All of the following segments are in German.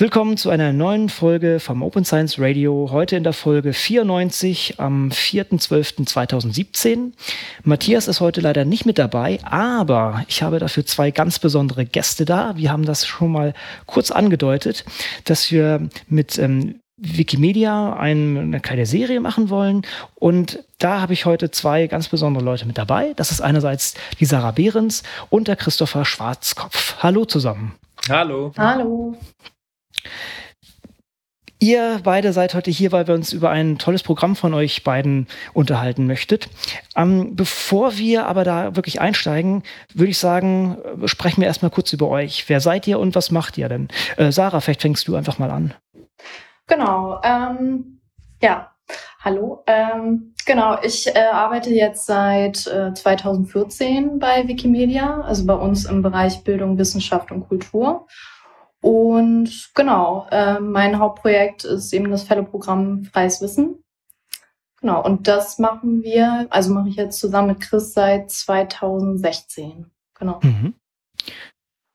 Willkommen zu einer neuen Folge vom Open Science Radio. Heute in der Folge 94 am 4.12.2017. Matthias ist heute leider nicht mit dabei, aber ich habe dafür zwei ganz besondere Gäste da. Wir haben das schon mal kurz angedeutet, dass wir mit ähm, Wikimedia eine kleine Serie machen wollen. Und da habe ich heute zwei ganz besondere Leute mit dabei. Das ist einerseits die Sarah Behrens und der Christopher Schwarzkopf. Hallo zusammen. Hallo. Hallo. Ihr beide seid heute hier, weil wir uns über ein tolles Programm von euch beiden unterhalten möchtet. Ähm, bevor wir aber da wirklich einsteigen, würde ich sagen, äh, sprechen wir erstmal kurz über euch. Wer seid ihr und was macht ihr denn? Äh, Sarah, vielleicht fängst du einfach mal an. Genau. Ähm, ja, hallo. Ähm, genau, ich äh, arbeite jetzt seit äh, 2014 bei Wikimedia, also bei uns im Bereich Bildung, Wissenschaft und Kultur. Und genau, äh, mein Hauptprojekt ist eben das Fellow-Programm Freies Wissen. Genau, und das machen wir, also mache ich jetzt zusammen mit Chris seit 2016. Genau. Mhm.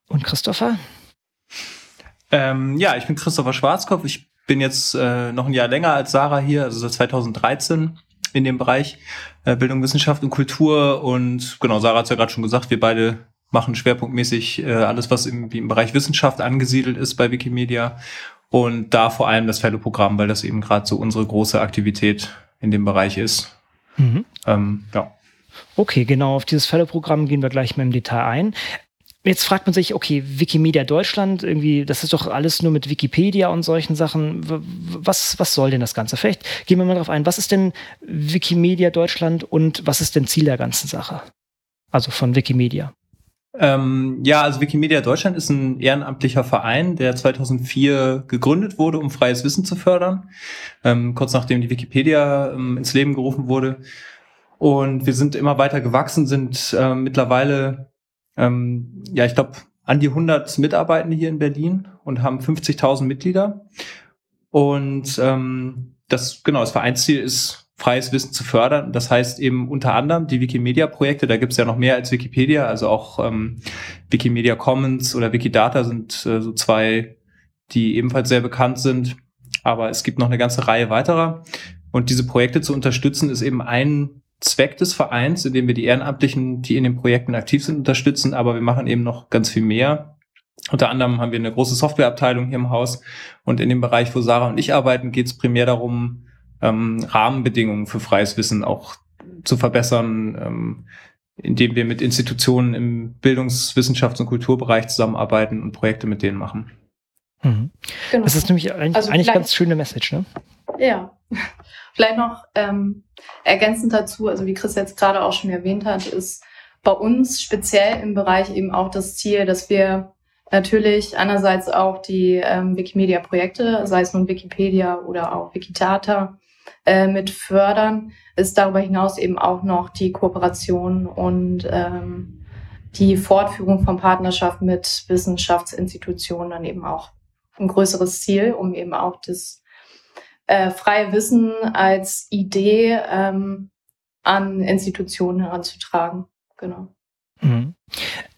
Und Christopher? Ähm, ja, ich bin Christopher Schwarzkopf. Ich bin jetzt äh, noch ein Jahr länger als Sarah hier, also seit 2013 in dem Bereich äh, Bildung, Wissenschaft und Kultur. Und genau, Sarah hat es ja gerade schon gesagt, wir beide machen schwerpunktmäßig äh, alles, was im, im Bereich Wissenschaft angesiedelt ist bei Wikimedia. Und da vor allem das Fellow-Programm, weil das eben gerade so unsere große Aktivität in dem Bereich ist. Mhm. Ähm, ja. Okay, genau, auf dieses Fellow-Programm gehen wir gleich mal im Detail ein. Jetzt fragt man sich, okay, Wikimedia Deutschland, irgendwie, das ist doch alles nur mit Wikipedia und solchen Sachen. Was, was soll denn das Ganze? Vielleicht gehen wir mal darauf ein, was ist denn Wikimedia Deutschland und was ist denn Ziel der ganzen Sache? Also von Wikimedia. Ähm, ja, also Wikimedia Deutschland ist ein ehrenamtlicher Verein, der 2004 gegründet wurde, um freies Wissen zu fördern, ähm, kurz nachdem die Wikipedia ähm, ins Leben gerufen wurde. Und wir sind immer weiter gewachsen, sind äh, mittlerweile, ähm, ja, ich glaube, an die 100 Mitarbeitende hier in Berlin und haben 50.000 Mitglieder. Und ähm, das, genau, das Vereinsziel ist freies Wissen zu fördern. Das heißt eben unter anderem die Wikimedia-Projekte, da gibt es ja noch mehr als Wikipedia, also auch ähm, Wikimedia Commons oder Wikidata sind äh, so zwei, die ebenfalls sehr bekannt sind. Aber es gibt noch eine ganze Reihe weiterer. Und diese Projekte zu unterstützen, ist eben ein Zweck des Vereins, indem wir die Ehrenamtlichen, die in den Projekten aktiv sind, unterstützen. Aber wir machen eben noch ganz viel mehr. Unter anderem haben wir eine große Softwareabteilung hier im Haus. Und in dem Bereich, wo Sarah und ich arbeiten, geht es primär darum, ähm, Rahmenbedingungen für freies Wissen auch zu verbessern, ähm, indem wir mit Institutionen im Bildungs-, Wissenschafts- und Kulturbereich zusammenarbeiten und Projekte mit denen machen. Mhm. Genau. Das ist nämlich eigentlich, also eigentlich ganz schöne Message, ne? Ja. Vielleicht noch ähm, ergänzend dazu, also wie Chris jetzt gerade auch schon erwähnt hat, ist bei uns speziell im Bereich eben auch das Ziel, dass wir natürlich einerseits auch die ähm, Wikimedia-Projekte, sei es nun Wikipedia oder auch Wikidata, äh, mit fördern, ist darüber hinaus eben auch noch die Kooperation und ähm, die Fortführung von Partnerschaften mit Wissenschaftsinstitutionen dann eben auch ein größeres Ziel, um eben auch das äh, freie Wissen als Idee ähm, an Institutionen heranzutragen. Genau. Mhm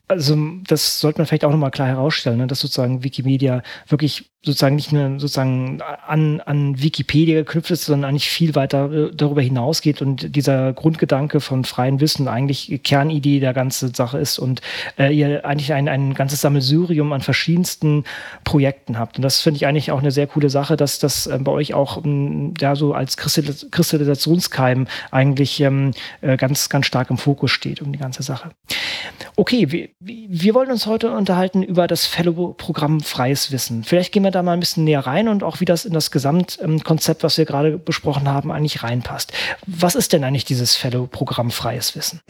also das sollte man vielleicht auch nochmal klar herausstellen, ne, dass sozusagen Wikimedia wirklich sozusagen nicht nur sozusagen an, an Wikipedia geknüpft ist, sondern eigentlich viel weiter äh, darüber hinausgeht und dieser Grundgedanke von freiem Wissen eigentlich Kernidee der ganzen Sache ist und äh, ihr eigentlich ein, ein ganzes Sammelsurium an verschiedensten Projekten habt. Und das finde ich eigentlich auch eine sehr coole Sache, dass das äh, bei euch auch ähm, ja so als Kristallisationskeim eigentlich ähm, äh, ganz, ganz stark im Fokus steht um die ganze Sache. Okay, wir wollen uns heute unterhalten über das Fellow-Programm Freies Wissen. Vielleicht gehen wir da mal ein bisschen näher rein und auch wie das in das Gesamtkonzept, was wir gerade besprochen haben, eigentlich reinpasst. Was ist denn eigentlich dieses Fellow-Programm Freies Wissen?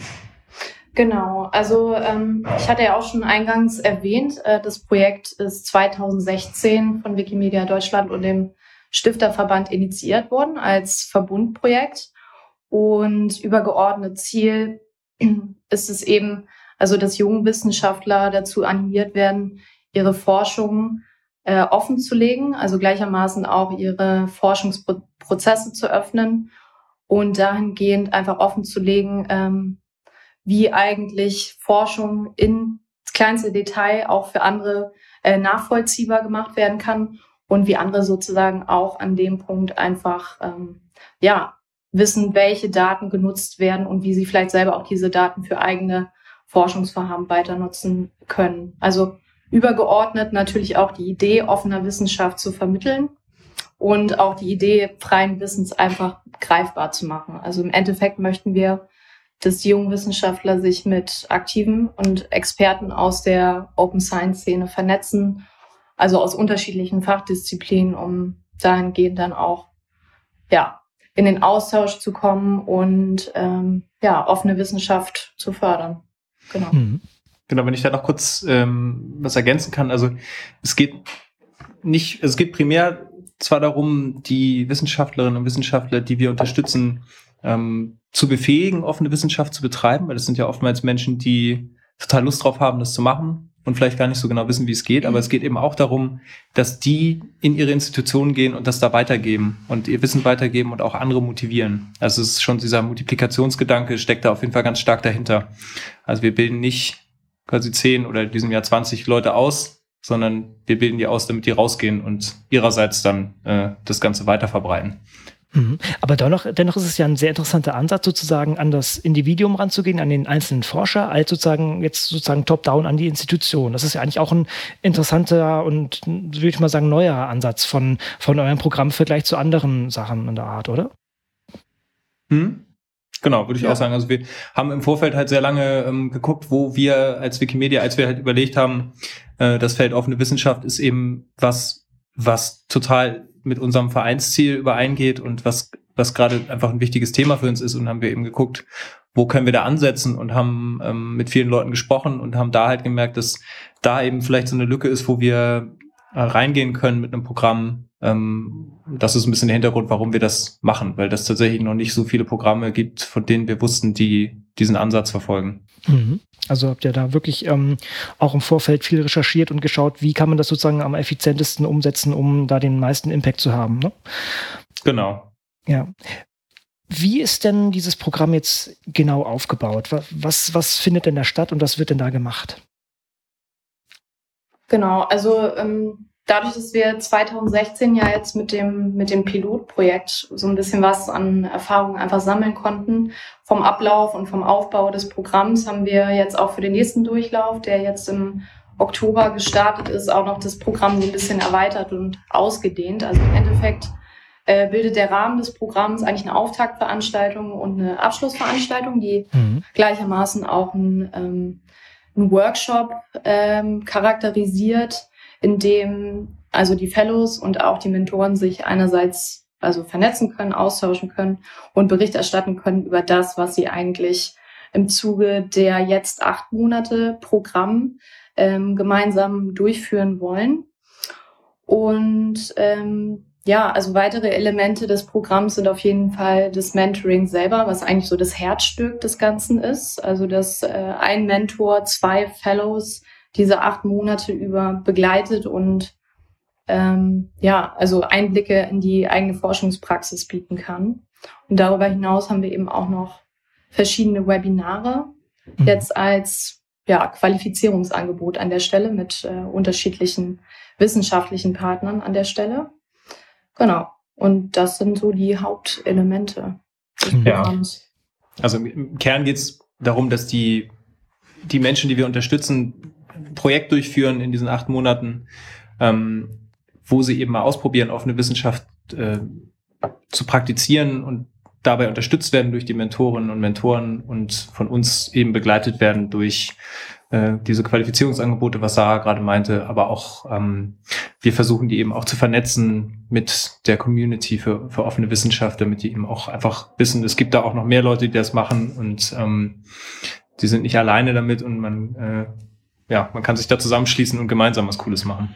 Genau, also ähm, ich hatte ja auch schon eingangs erwähnt, äh, das Projekt ist 2016 von Wikimedia Deutschland und dem Stifterverband initiiert worden als Verbundprojekt. Und übergeordnet Ziel ist es eben, also dass junge Wissenschaftler dazu animiert werden, ihre Forschung äh, offen zu legen, also gleichermaßen auch ihre Forschungsprozesse zu öffnen und dahingehend einfach offen zu legen, ähm, wie eigentlich Forschung in kleinste Detail auch für andere äh, nachvollziehbar gemacht werden kann und wie andere sozusagen auch an dem Punkt einfach ähm, ja wissen, welche Daten genutzt werden und wie sie vielleicht selber auch diese Daten für eigene Forschungsvorhaben weiter nutzen können. Also übergeordnet natürlich auch die Idee offener Wissenschaft zu vermitteln und auch die Idee freien Wissens einfach greifbar zu machen. Also im Endeffekt möchten wir, dass die jungen Wissenschaftler sich mit Aktiven und Experten aus der Open Science Szene vernetzen, also aus unterschiedlichen Fachdisziplinen, um dahingehend dann auch ja in den Austausch zu kommen und ähm, ja offene Wissenschaft zu fördern. Genau. Mhm. Genau, wenn ich da noch kurz ähm, was ergänzen kann. Also es geht nicht, es geht primär zwar darum, die Wissenschaftlerinnen und Wissenschaftler, die wir unterstützen, ähm, zu befähigen, offene Wissenschaft zu betreiben, weil das sind ja oftmals Menschen, die total Lust drauf haben, das zu machen und vielleicht gar nicht so genau wissen, wie es geht. Aber es geht eben auch darum, dass die in ihre Institutionen gehen und das da weitergeben und ihr Wissen weitergeben und auch andere motivieren. Also es ist schon dieser Multiplikationsgedanke steckt da auf jeden Fall ganz stark dahinter. Also wir bilden nicht quasi zehn oder in diesem Jahr 20 Leute aus, sondern wir bilden die aus, damit die rausgehen und ihrerseits dann äh, das Ganze weiter verbreiten. Mhm. Aber dennoch, dennoch ist es ja ein sehr interessanter Ansatz, sozusagen an das Individuum ranzugehen, an den einzelnen Forscher, als sozusagen jetzt sozusagen top-down an die Institution. Das ist ja eigentlich auch ein interessanter und, würde ich mal sagen, neuer Ansatz von, von eurem Programm im Vergleich zu anderen Sachen in der Art, oder? Hm? Genau, würde ich ja. auch sagen. Also wir haben im Vorfeld halt sehr lange ähm, geguckt, wo wir als Wikimedia, als wir halt überlegt haben, äh, das Feld offene Wissenschaft ist eben was, was total mit unserem Vereinsziel übereingeht und was, was gerade einfach ein wichtiges Thema für uns ist und haben wir eben geguckt, wo können wir da ansetzen und haben ähm, mit vielen Leuten gesprochen und haben da halt gemerkt, dass da eben vielleicht so eine Lücke ist, wo wir äh, reingehen können mit einem Programm, ähm, das ist ein bisschen der Hintergrund, warum wir das machen, weil das tatsächlich noch nicht so viele Programme gibt, von denen wir wussten, die diesen Ansatz verfolgen. Mhm. Also habt ihr da wirklich ähm, auch im Vorfeld viel recherchiert und geschaut, wie kann man das sozusagen am effizientesten umsetzen, um da den meisten Impact zu haben. Ne? Genau. Ja. Wie ist denn dieses Programm jetzt genau aufgebaut? Was, was findet denn da statt und was wird denn da gemacht? Genau, also ähm, dadurch, dass wir 2016 ja jetzt mit dem, mit dem Pilotprojekt so ein bisschen was an Erfahrungen einfach sammeln konnten, vom Ablauf und vom Aufbau des Programms, haben wir jetzt auch für den nächsten Durchlauf, der jetzt im Oktober gestartet ist, auch noch das Programm so ein bisschen erweitert und ausgedehnt. Also im Endeffekt äh, bildet der Rahmen des Programms eigentlich eine Auftaktveranstaltung und eine Abschlussveranstaltung, die mhm. gleichermaßen auch ein, ähm, ein Workshop ähm, charakterisiert, in dem also die Fellows und auch die Mentoren sich einerseits also vernetzen können, austauschen können und Bericht erstatten können über das, was sie eigentlich im Zuge der jetzt acht Monate Programm ähm, gemeinsam durchführen wollen. Und ähm, ja, also weitere Elemente des Programms sind auf jeden Fall das Mentoring selber, was eigentlich so das Herzstück des Ganzen ist. Also dass äh, ein Mentor zwei Fellows diese acht Monate über begleitet und ähm, ja, also Einblicke in die eigene Forschungspraxis bieten kann. Und darüber hinaus haben wir eben auch noch verschiedene Webinare mhm. jetzt als ja, Qualifizierungsangebot an der Stelle mit äh, unterschiedlichen wissenschaftlichen Partnern an der Stelle. Genau. Und das sind so die Hauptelemente des Programms. Ja. Also im Kern geht es darum, dass die, die Menschen, die wir unterstützen, Projekt durchführen in diesen acht Monaten, ähm, wo sie eben mal ausprobieren, offene Wissenschaft äh, zu praktizieren und dabei unterstützt werden durch die Mentorinnen und Mentoren und von uns eben begleitet werden durch äh, diese Qualifizierungsangebote, was Sarah gerade meinte, aber auch ähm, wir versuchen die eben auch zu vernetzen mit der Community für, für offene Wissenschaft, damit die eben auch einfach wissen, es gibt da auch noch mehr Leute, die das machen. Und ähm, die sind nicht alleine damit und man äh, ja, man kann sich da zusammenschließen und gemeinsam was Cooles machen.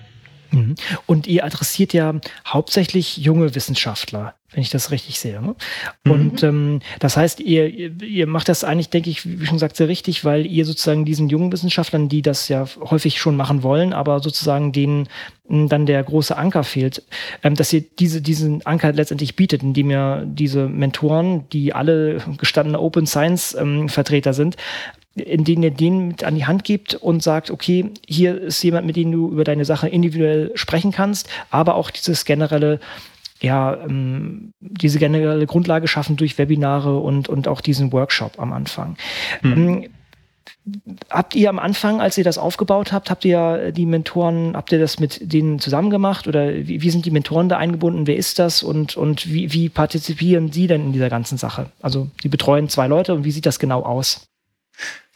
Mhm. Und ihr adressiert ja hauptsächlich junge Wissenschaftler, wenn ich das richtig sehe. Ne? Mhm. Und ähm, das heißt, ihr, ihr macht das eigentlich, denke ich, wie schon gesagt, sehr richtig, weil ihr sozusagen diesen jungen Wissenschaftlern, die das ja häufig schon machen wollen, aber sozusagen denen hm, dann der große Anker fehlt, ähm, dass ihr diese, diesen Anker letztendlich bietet, indem ihr diese Mentoren, die alle gestandene Open Science ähm, Vertreter sind, in denen ihr denen mit an die Hand gibt und sagt, okay, hier ist jemand, mit dem du über deine Sache individuell sprechen kannst, aber auch dieses generelle ja, ähm, diese generelle Grundlage schaffen durch Webinare und, und auch diesen Workshop am Anfang. Mhm. Habt ihr am Anfang, als ihr das aufgebaut habt, habt ihr die Mentoren, habt ihr das mit denen zusammen gemacht oder wie, wie sind die Mentoren da eingebunden? Wer ist das und, und wie, wie partizipieren sie denn in dieser ganzen Sache? Also, die betreuen zwei Leute und wie sieht das genau aus?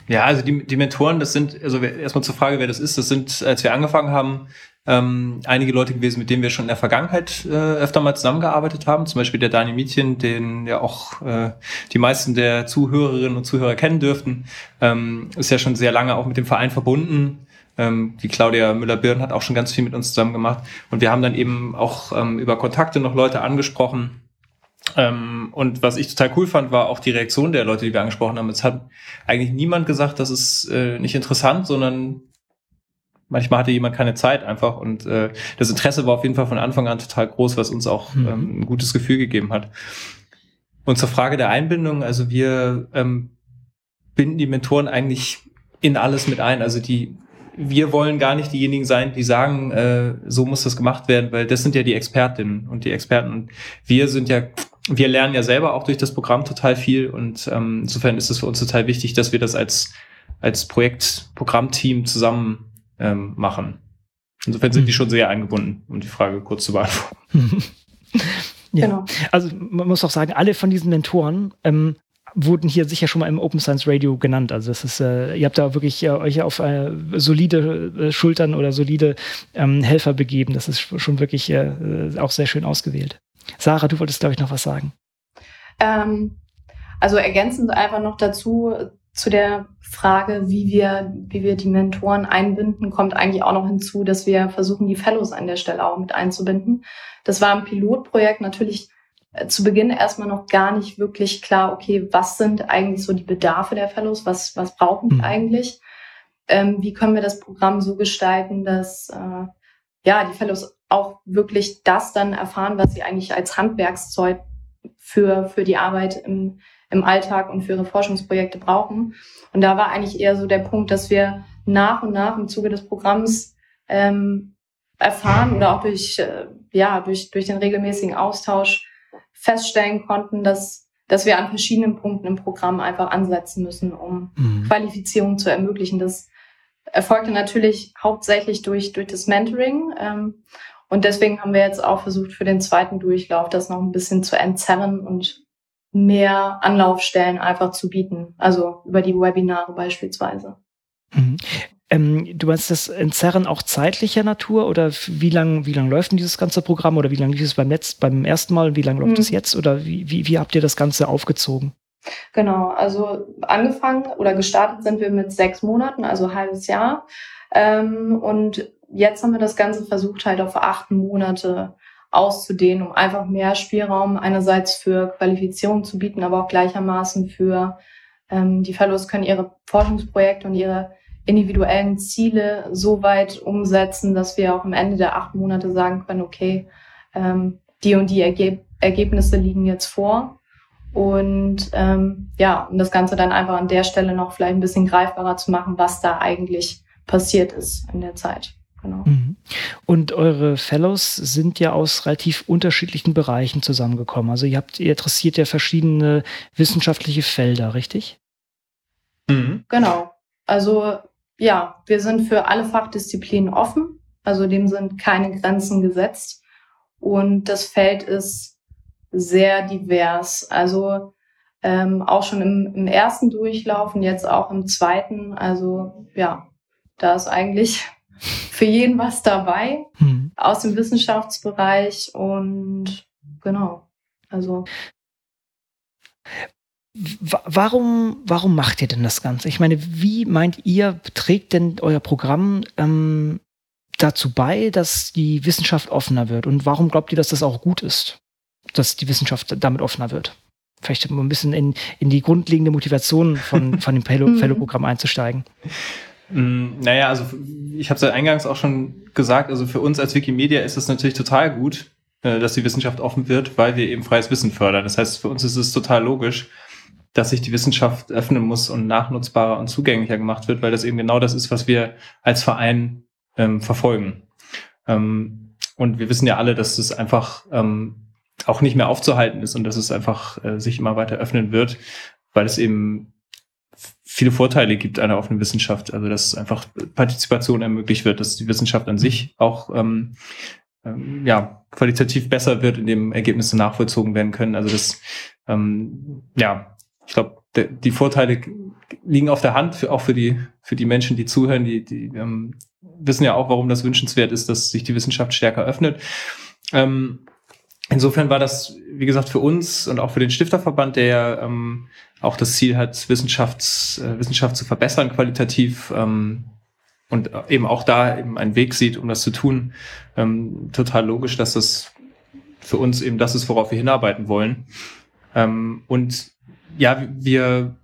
Ja, also die, die Mentoren, das sind, also erstmal zur Frage, wer das ist, das sind, als wir angefangen haben, ähm, einige Leute gewesen, mit denen wir schon in der Vergangenheit äh, öfter mal zusammengearbeitet haben. Zum Beispiel der Daniel Mietchen, den ja auch äh, die meisten der Zuhörerinnen und Zuhörer kennen dürften, ähm, ist ja schon sehr lange auch mit dem Verein verbunden. Ähm, die Claudia Müller-Birn hat auch schon ganz viel mit uns zusammen gemacht. Und wir haben dann eben auch ähm, über Kontakte noch Leute angesprochen. Ähm, und was ich total cool fand, war auch die Reaktion der Leute, die wir angesprochen haben. Es hat eigentlich niemand gesagt, das ist äh, nicht interessant, sondern manchmal hatte jemand keine Zeit einfach und äh, das Interesse war auf jeden Fall von Anfang an total groß, was uns auch mhm. ähm, ein gutes Gefühl gegeben hat. Und zur Frage der Einbindung, also wir ähm, binden die Mentoren eigentlich in alles mit ein. Also die, wir wollen gar nicht diejenigen sein, die sagen, äh, so muss das gemacht werden, weil das sind ja die Expertinnen und die Experten. Und wir sind ja, wir lernen ja selber auch durch das Programm total viel und ähm, insofern ist es für uns total wichtig, dass wir das als als Projektprogrammteam zusammen ähm, machen. Insofern sind die mhm. schon sehr eingebunden, um die Frage kurz zu beantworten. ja. Genau. Also man muss auch sagen, alle von diesen Mentoren ähm, wurden hier sicher schon mal im Open Science Radio genannt. Also das ist, äh, ihr habt da wirklich äh, euch auf äh, solide äh, Schultern oder solide ähm, Helfer begeben. Das ist schon wirklich äh, auch sehr schön ausgewählt. Sarah, du wolltest, glaube ich, noch was sagen. Ähm, also ergänzend einfach noch dazu, zu der Frage, wie wir, wie wir die Mentoren einbinden, kommt eigentlich auch noch hinzu, dass wir versuchen, die Fellows an der Stelle auch mit einzubinden. Das war ein Pilotprojekt natürlich äh, zu Beginn erstmal noch gar nicht wirklich klar, okay, was sind eigentlich so die Bedarfe der Fellows, was, was brauchen die mhm. eigentlich? Ähm, wie können wir das Programm so gestalten, dass äh, ja die Fellows auch wirklich das dann erfahren, was sie eigentlich als Handwerkszeug für, für die Arbeit im, im Alltag und für ihre Forschungsprojekte brauchen. Und da war eigentlich eher so der Punkt, dass wir nach und nach im Zuge des Programms ähm, erfahren oder auch durch, äh, ja, durch, durch den regelmäßigen Austausch feststellen konnten, dass, dass wir an verschiedenen Punkten im Programm einfach ansetzen müssen, um mhm. Qualifizierung zu ermöglichen. Das erfolgte natürlich hauptsächlich durch, durch das Mentoring. Ähm, und deswegen haben wir jetzt auch versucht, für den zweiten Durchlauf das noch ein bisschen zu entzerren und mehr Anlaufstellen einfach zu bieten. Also über die Webinare beispielsweise. Mhm. Ähm, du meinst das Entzerren auch zeitlicher Natur oder wie lang, wie lang läuft denn dieses ganze Programm oder wie lange lief es beim, Netz, beim ersten Mal und wie lange läuft es mhm. jetzt oder wie, wie, wie habt ihr das Ganze aufgezogen? Genau, also angefangen oder gestartet sind wir mit sechs Monaten, also halbes Jahr. Ähm, und jetzt haben wir das Ganze versucht halt auf acht Monate auszudehnen, um einfach mehr Spielraum einerseits für Qualifizierung zu bieten, aber auch gleichermaßen für ähm, die Fellows können ihre Forschungsprojekte und ihre individuellen Ziele so weit umsetzen, dass wir auch am Ende der acht Monate sagen können, okay, ähm, die und die Ergeb Ergebnisse liegen jetzt vor. Und ähm, ja, um das Ganze dann einfach an der Stelle noch vielleicht ein bisschen greifbarer zu machen, was da eigentlich passiert ist in der Zeit. Genau. Mhm. Und eure Fellows sind ja aus relativ unterschiedlichen Bereichen zusammengekommen. Also ihr habt, ihr interessiert ja verschiedene wissenschaftliche Felder, richtig? Mhm. Genau. Also ja, wir sind für alle Fachdisziplinen offen. Also dem sind keine Grenzen gesetzt. Und das Feld ist sehr divers. Also ähm, auch schon im, im ersten Durchlauf und jetzt auch im zweiten. Also ja, da ist eigentlich für jeden was dabei hm. aus dem Wissenschaftsbereich und genau. Also Warum, warum macht ihr denn das Ganze? Ich meine, wie meint ihr, trägt denn euer Programm ähm, dazu bei, dass die Wissenschaft offener wird? Und warum glaubt ihr, dass das auch gut ist, dass die Wissenschaft damit offener wird? Vielleicht mal ein bisschen in, in die grundlegende Motivation von, von dem Fellow-Programm einzusteigen. Mm, naja, also ich habe es ja eingangs auch schon gesagt, also für uns als Wikimedia ist es natürlich total gut, äh, dass die Wissenschaft offen wird, weil wir eben freies Wissen fördern. Das heißt, für uns ist es total logisch, dass sich die Wissenschaft öffnen muss und nachnutzbarer und zugänglicher gemacht wird, weil das eben genau das ist, was wir als Verein ähm, verfolgen. Ähm, und wir wissen ja alle, dass es einfach ähm, auch nicht mehr aufzuhalten ist und dass es einfach äh, sich immer weiter öffnen wird, weil es eben viele Vorteile gibt einer offenen Wissenschaft. Also dass einfach Partizipation ermöglicht wird, dass die Wissenschaft an sich auch ähm, ähm, ja, qualitativ besser wird, indem Ergebnisse nachvollzogen werden können. Also das, ähm, ja, ich glaube, die Vorteile liegen auf der Hand, für, auch für die, für die Menschen, die zuhören, die, die ähm, wissen ja auch, warum das wünschenswert ist, dass sich die Wissenschaft stärker öffnet. Ähm, insofern war das, wie gesagt, für uns und auch für den Stifterverband, der ja ähm, auch das Ziel hat, Wissenschafts, äh, Wissenschaft zu verbessern, qualitativ, ähm, und eben auch da eben einen Weg sieht, um das zu tun, ähm, total logisch, dass das für uns eben das ist, worauf wir hinarbeiten wollen. Ähm, und ja, wir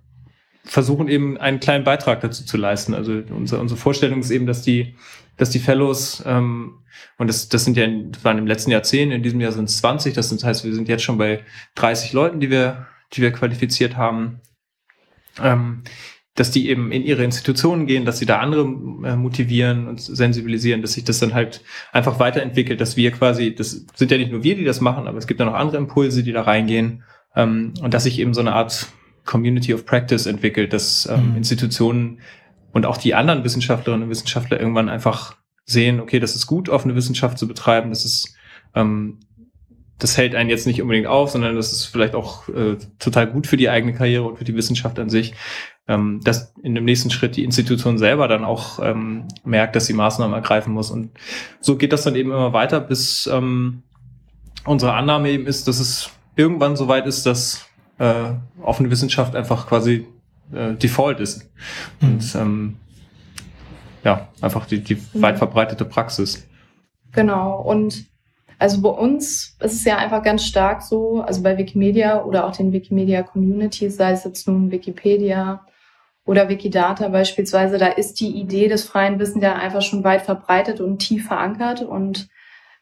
versuchen eben einen kleinen Beitrag dazu zu leisten. Also unsere, unsere Vorstellung ist eben, dass die, dass die Fellows, ähm, und das, das sind ja, das waren im letzten Jahrzehnt, in diesem Jahr sind es 20, das heißt, wir sind jetzt schon bei 30 Leuten, die wir, die wir qualifiziert haben. Ähm, dass die eben in ihre Institutionen gehen, dass sie da andere äh, motivieren und sensibilisieren, dass sich das dann halt einfach weiterentwickelt, dass wir quasi, das sind ja nicht nur wir, die das machen, aber es gibt ja noch andere Impulse, die da reingehen ähm, und dass sich eben so eine Art Community of Practice entwickelt, dass ähm, mhm. Institutionen und auch die anderen Wissenschaftlerinnen und Wissenschaftler irgendwann einfach sehen, okay, das ist gut, offene Wissenschaft zu betreiben, das ist ähm, das hält einen jetzt nicht unbedingt auf, sondern das ist vielleicht auch äh, total gut für die eigene Karriere und für die Wissenschaft an sich ähm, dass in dem nächsten Schritt die Institution selber dann auch ähm, merkt, dass sie Maßnahmen ergreifen muss. Und so geht das dann eben immer weiter, bis ähm, unsere Annahme eben ist, dass es irgendwann so weit ist, dass äh, offene Wissenschaft einfach quasi äh, Default ist. Mhm. Und ähm, ja, einfach die, die mhm. weit verbreitete Praxis. Genau. Und also bei uns ist es ja einfach ganz stark so, also bei Wikimedia oder auch den Wikimedia Communities, sei es jetzt nun Wikipedia, oder Wikidata beispielsweise, da ist die Idee des freien Wissens ja einfach schon weit verbreitet und tief verankert. Und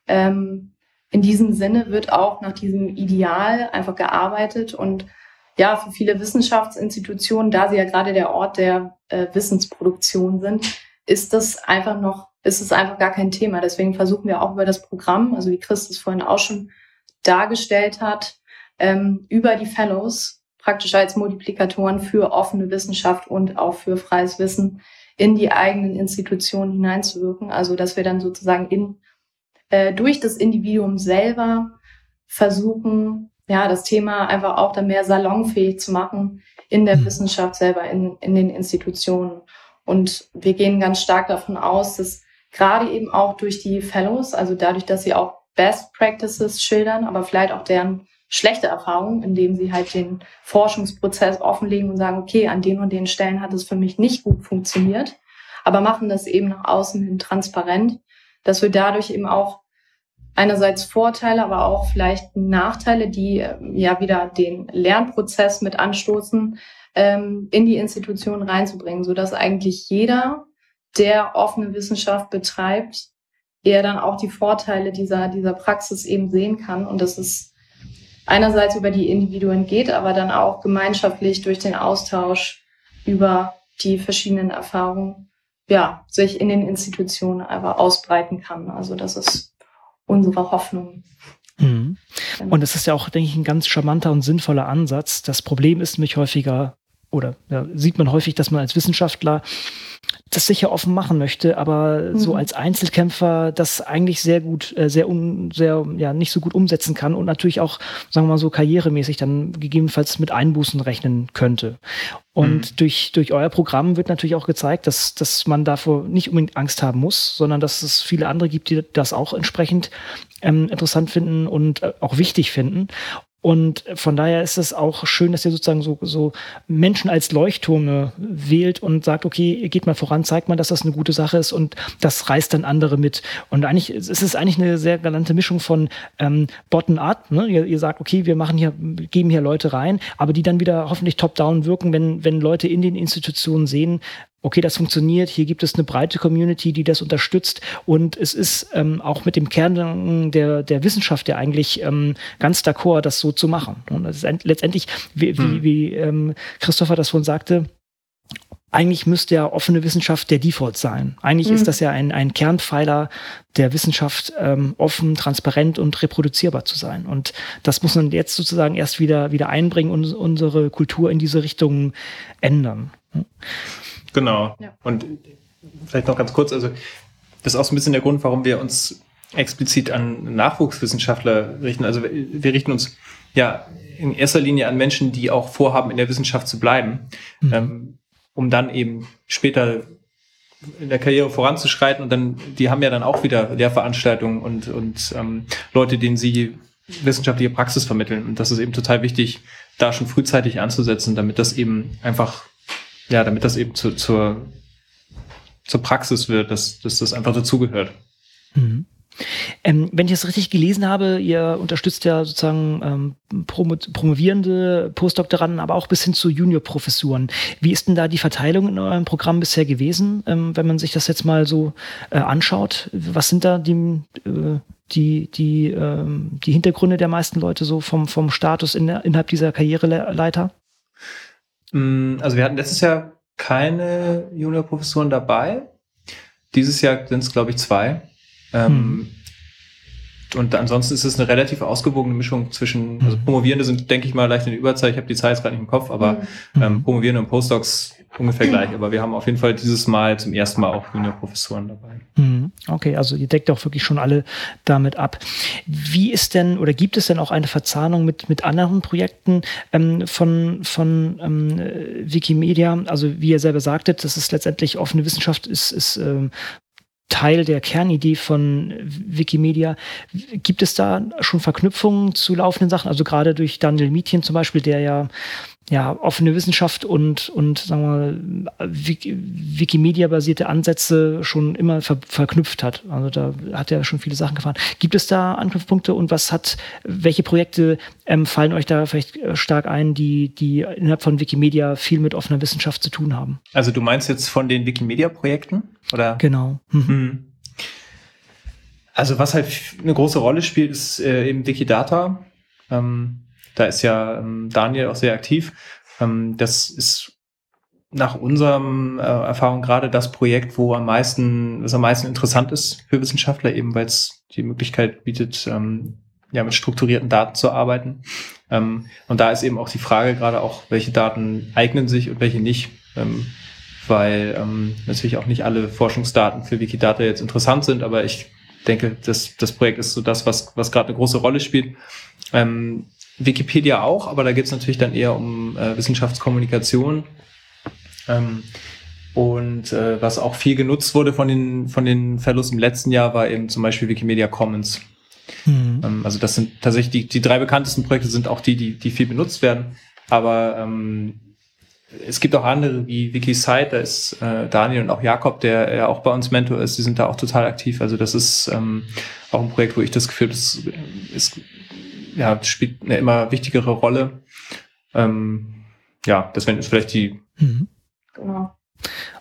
ähm, in diesem Sinne wird auch nach diesem Ideal einfach gearbeitet. Und ja, für viele Wissenschaftsinstitutionen, da sie ja gerade der Ort der äh, Wissensproduktion sind, ist das einfach noch, ist es einfach gar kein Thema. Deswegen versuchen wir auch über das Programm, also wie Chris es vorhin auch schon dargestellt hat, ähm, über die Fellows praktisch als Multiplikatoren für offene Wissenschaft und auch für freies Wissen in die eigenen Institutionen hineinzuwirken. Also dass wir dann sozusagen in, äh, durch das Individuum selber versuchen, ja, das Thema einfach auch dann mehr salonfähig zu machen in der mhm. Wissenschaft selber, in, in den Institutionen. Und wir gehen ganz stark davon aus, dass gerade eben auch durch die Fellows, also dadurch, dass sie auch Best Practices schildern, aber vielleicht auch deren schlechte Erfahrungen, indem sie halt den Forschungsprozess offenlegen und sagen, okay, an den und den Stellen hat es für mich nicht gut funktioniert, aber machen das eben nach außen hin transparent, dass wir dadurch eben auch einerseits Vorteile, aber auch vielleicht Nachteile, die ähm, ja wieder den Lernprozess mit anstoßen, ähm, in die Institution reinzubringen, so dass eigentlich jeder, der offene Wissenschaft betreibt, eher dann auch die Vorteile dieser, dieser Praxis eben sehen kann. Und das ist einerseits über die Individuen geht, aber dann auch gemeinschaftlich durch den Austausch über die verschiedenen Erfahrungen, ja, sich in den Institutionen einfach ausbreiten kann. Also das ist unsere Hoffnung. Mhm. Genau. Und es ist ja auch, denke ich, ein ganz charmanter und sinnvoller Ansatz. Das Problem ist nämlich häufiger, oder ja, sieht man häufig, dass man als Wissenschaftler das sicher offen machen möchte, aber mhm. so als Einzelkämpfer das eigentlich sehr gut, äh, sehr, un, sehr, ja, nicht so gut umsetzen kann und natürlich auch, sagen wir mal so, karrieremäßig dann gegebenenfalls mit Einbußen rechnen könnte. Und mhm. durch, durch euer Programm wird natürlich auch gezeigt, dass, dass man davor nicht unbedingt Angst haben muss, sondern dass es viele andere gibt, die das auch entsprechend ähm, interessant finden und äh, auch wichtig finden. Und von daher ist es auch schön, dass ihr sozusagen so, so Menschen als Leuchttürme wählt und sagt, okay, geht mal voran, zeigt mal, dass das eine gute Sache ist und das reißt dann andere mit. Und eigentlich es ist es eigentlich eine sehr galante Mischung von ähm, Bottom-up. Ne? Ihr, ihr, sagt, okay, wir machen hier, geben hier Leute rein, aber die dann wieder hoffentlich top-down wirken, wenn, wenn Leute in den Institutionen sehen, okay, das funktioniert, hier gibt es eine breite Community, die das unterstützt und es ist ähm, auch mit dem Kern der, der Wissenschaft ja eigentlich ähm, ganz d'accord, das so zu machen. Und das ist letztendlich, wie, hm. wie, wie ähm, Christopher das vorhin sagte, eigentlich müsste ja offene Wissenschaft der Default sein. Eigentlich mhm. ist das ja ein, ein Kernpfeiler der Wissenschaft, ähm, offen, transparent und reproduzierbar zu sein. Und das muss man jetzt sozusagen erst wieder, wieder einbringen und unsere Kultur in diese Richtung ändern. Genau. Ja. Und vielleicht noch ganz kurz, also das ist auch so ein bisschen der Grund, warum wir uns explizit an Nachwuchswissenschaftler richten. Also wir richten uns ja in erster Linie an Menschen, die auch vorhaben, in der Wissenschaft zu bleiben. Mhm. Ähm, um dann eben später in der Karriere voranzuschreiten und dann, die haben ja dann auch wieder Lehrveranstaltungen und, und ähm, Leute, denen sie wissenschaftliche Praxis vermitteln. Und das ist eben total wichtig, da schon frühzeitig anzusetzen, damit das eben einfach, ja, damit das eben zu, zur, zur Praxis wird, dass, dass das einfach dazugehört. Mhm. Ähm, wenn ich das richtig gelesen habe, ihr unterstützt ja sozusagen ähm, Promo Promovierende, Postdoktoranden, aber auch bis hin zu Juniorprofessuren. Wie ist denn da die Verteilung in eurem Programm bisher gewesen, ähm, wenn man sich das jetzt mal so äh, anschaut? Was sind da die, äh, die, die, ähm, die Hintergründe der meisten Leute so vom, vom Status in der, innerhalb dieser Karriereleiter? Mm, also wir hatten letztes Jahr keine Juniorprofessuren dabei. Dieses Jahr sind es, glaube ich, zwei. Ähm, hm. Und ansonsten ist es eine relativ ausgewogene Mischung zwischen, also hm. Promovierende sind, denke ich mal, leicht in der Überzahl. Ich habe die Zahl jetzt gerade nicht im Kopf, aber mhm. ähm, Promovierende und Postdocs ungefähr gleich. Aber wir haben auf jeden Fall dieses Mal zum ersten Mal auch Junior-Professoren dabei. Hm. Okay, also ihr deckt auch wirklich schon alle damit ab. Wie ist denn oder gibt es denn auch eine Verzahnung mit, mit anderen Projekten ähm, von, von ähm, Wikimedia? Also wie ihr selber sagtet, das ist letztendlich offene Wissenschaft, ist, ist ähm, Teil der Kernidee von Wikimedia. Gibt es da schon Verknüpfungen zu laufenden Sachen? Also gerade durch Daniel Mietjen zum Beispiel, der ja ja, offene Wissenschaft und, und sagen wir mal, Wikimedia-basierte Ansätze schon immer ver verknüpft hat. Also da hat er schon viele Sachen gefahren. Gibt es da Anknüpfpunkte und was hat, welche Projekte ähm, fallen euch da vielleicht äh, stark ein, die, die innerhalb von Wikimedia viel mit offener Wissenschaft zu tun haben? Also du meinst jetzt von den Wikimedia-Projekten? Oder? Genau. Mhm. Mhm. Also was halt eine große Rolle spielt, ist äh, eben Wikidata. Ähm, da ist ja ähm, Daniel auch sehr aktiv. Ähm, das ist nach unserem äh, Erfahrung gerade das Projekt, wo am meisten, was am meisten interessant ist für Wissenschaftler, eben weil es die Möglichkeit bietet, ähm, ja, mit strukturierten Daten zu arbeiten. Ähm, und da ist eben auch die Frage gerade auch, welche Daten eignen sich und welche nicht. Ähm, weil ähm, natürlich auch nicht alle Forschungsdaten für Wikidata jetzt interessant sind, aber ich denke, das, das Projekt ist so das, was, was gerade eine große Rolle spielt. Ähm, Wikipedia auch, aber da geht es natürlich dann eher um äh, Wissenschaftskommunikation. Ähm, und äh, was auch viel genutzt wurde von den, von den Fellows im letzten Jahr, war eben zum Beispiel Wikimedia Commons. Mhm. Ähm, also das sind tatsächlich die, die drei bekanntesten Projekte sind auch die, die, die viel benutzt werden. Aber ähm, es gibt auch andere wie WikiSite, da ist äh, Daniel und auch Jakob, der ja auch bei uns Mentor ist, die sind da auch total aktiv. Also das ist ähm, auch ein Projekt, wo ich das Gefühl habe, das ist ja, spielt eine immer wichtigere Rolle. Ähm, ja, das wären jetzt vielleicht die. Mhm. Genau.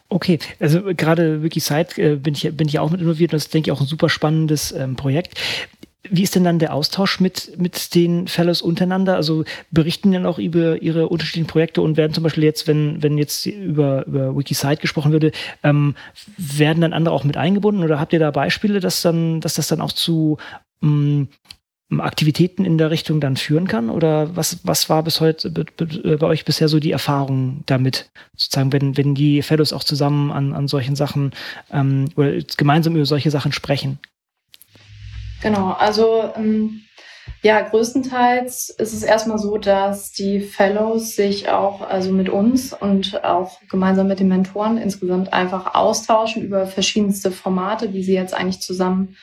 Okay, also gerade Wikisite äh, bin ich bin ich auch mit involviert und das denke ich auch ein super spannendes ähm, Projekt. Wie ist denn dann der Austausch mit, mit den Fellows untereinander? Also berichten dann auch über ihre unterschiedlichen Projekte und werden zum Beispiel jetzt, wenn, wenn jetzt über, über Wikisite gesprochen würde, ähm, werden dann andere auch mit eingebunden oder habt ihr da Beispiele, dass dann, dass das dann auch zu ähm, Aktivitäten in der Richtung dann führen kann? Oder was, was war bis heute bei euch bisher so die Erfahrung damit? Sozusagen, wenn, wenn die Fellows auch zusammen an, an solchen Sachen ähm, oder gemeinsam über solche Sachen sprechen? Genau, also ähm, ja, größtenteils ist es erstmal so, dass die Fellows sich auch also mit uns und auch gemeinsam mit den Mentoren insgesamt einfach austauschen über verschiedenste Formate, wie sie jetzt eigentlich zusammen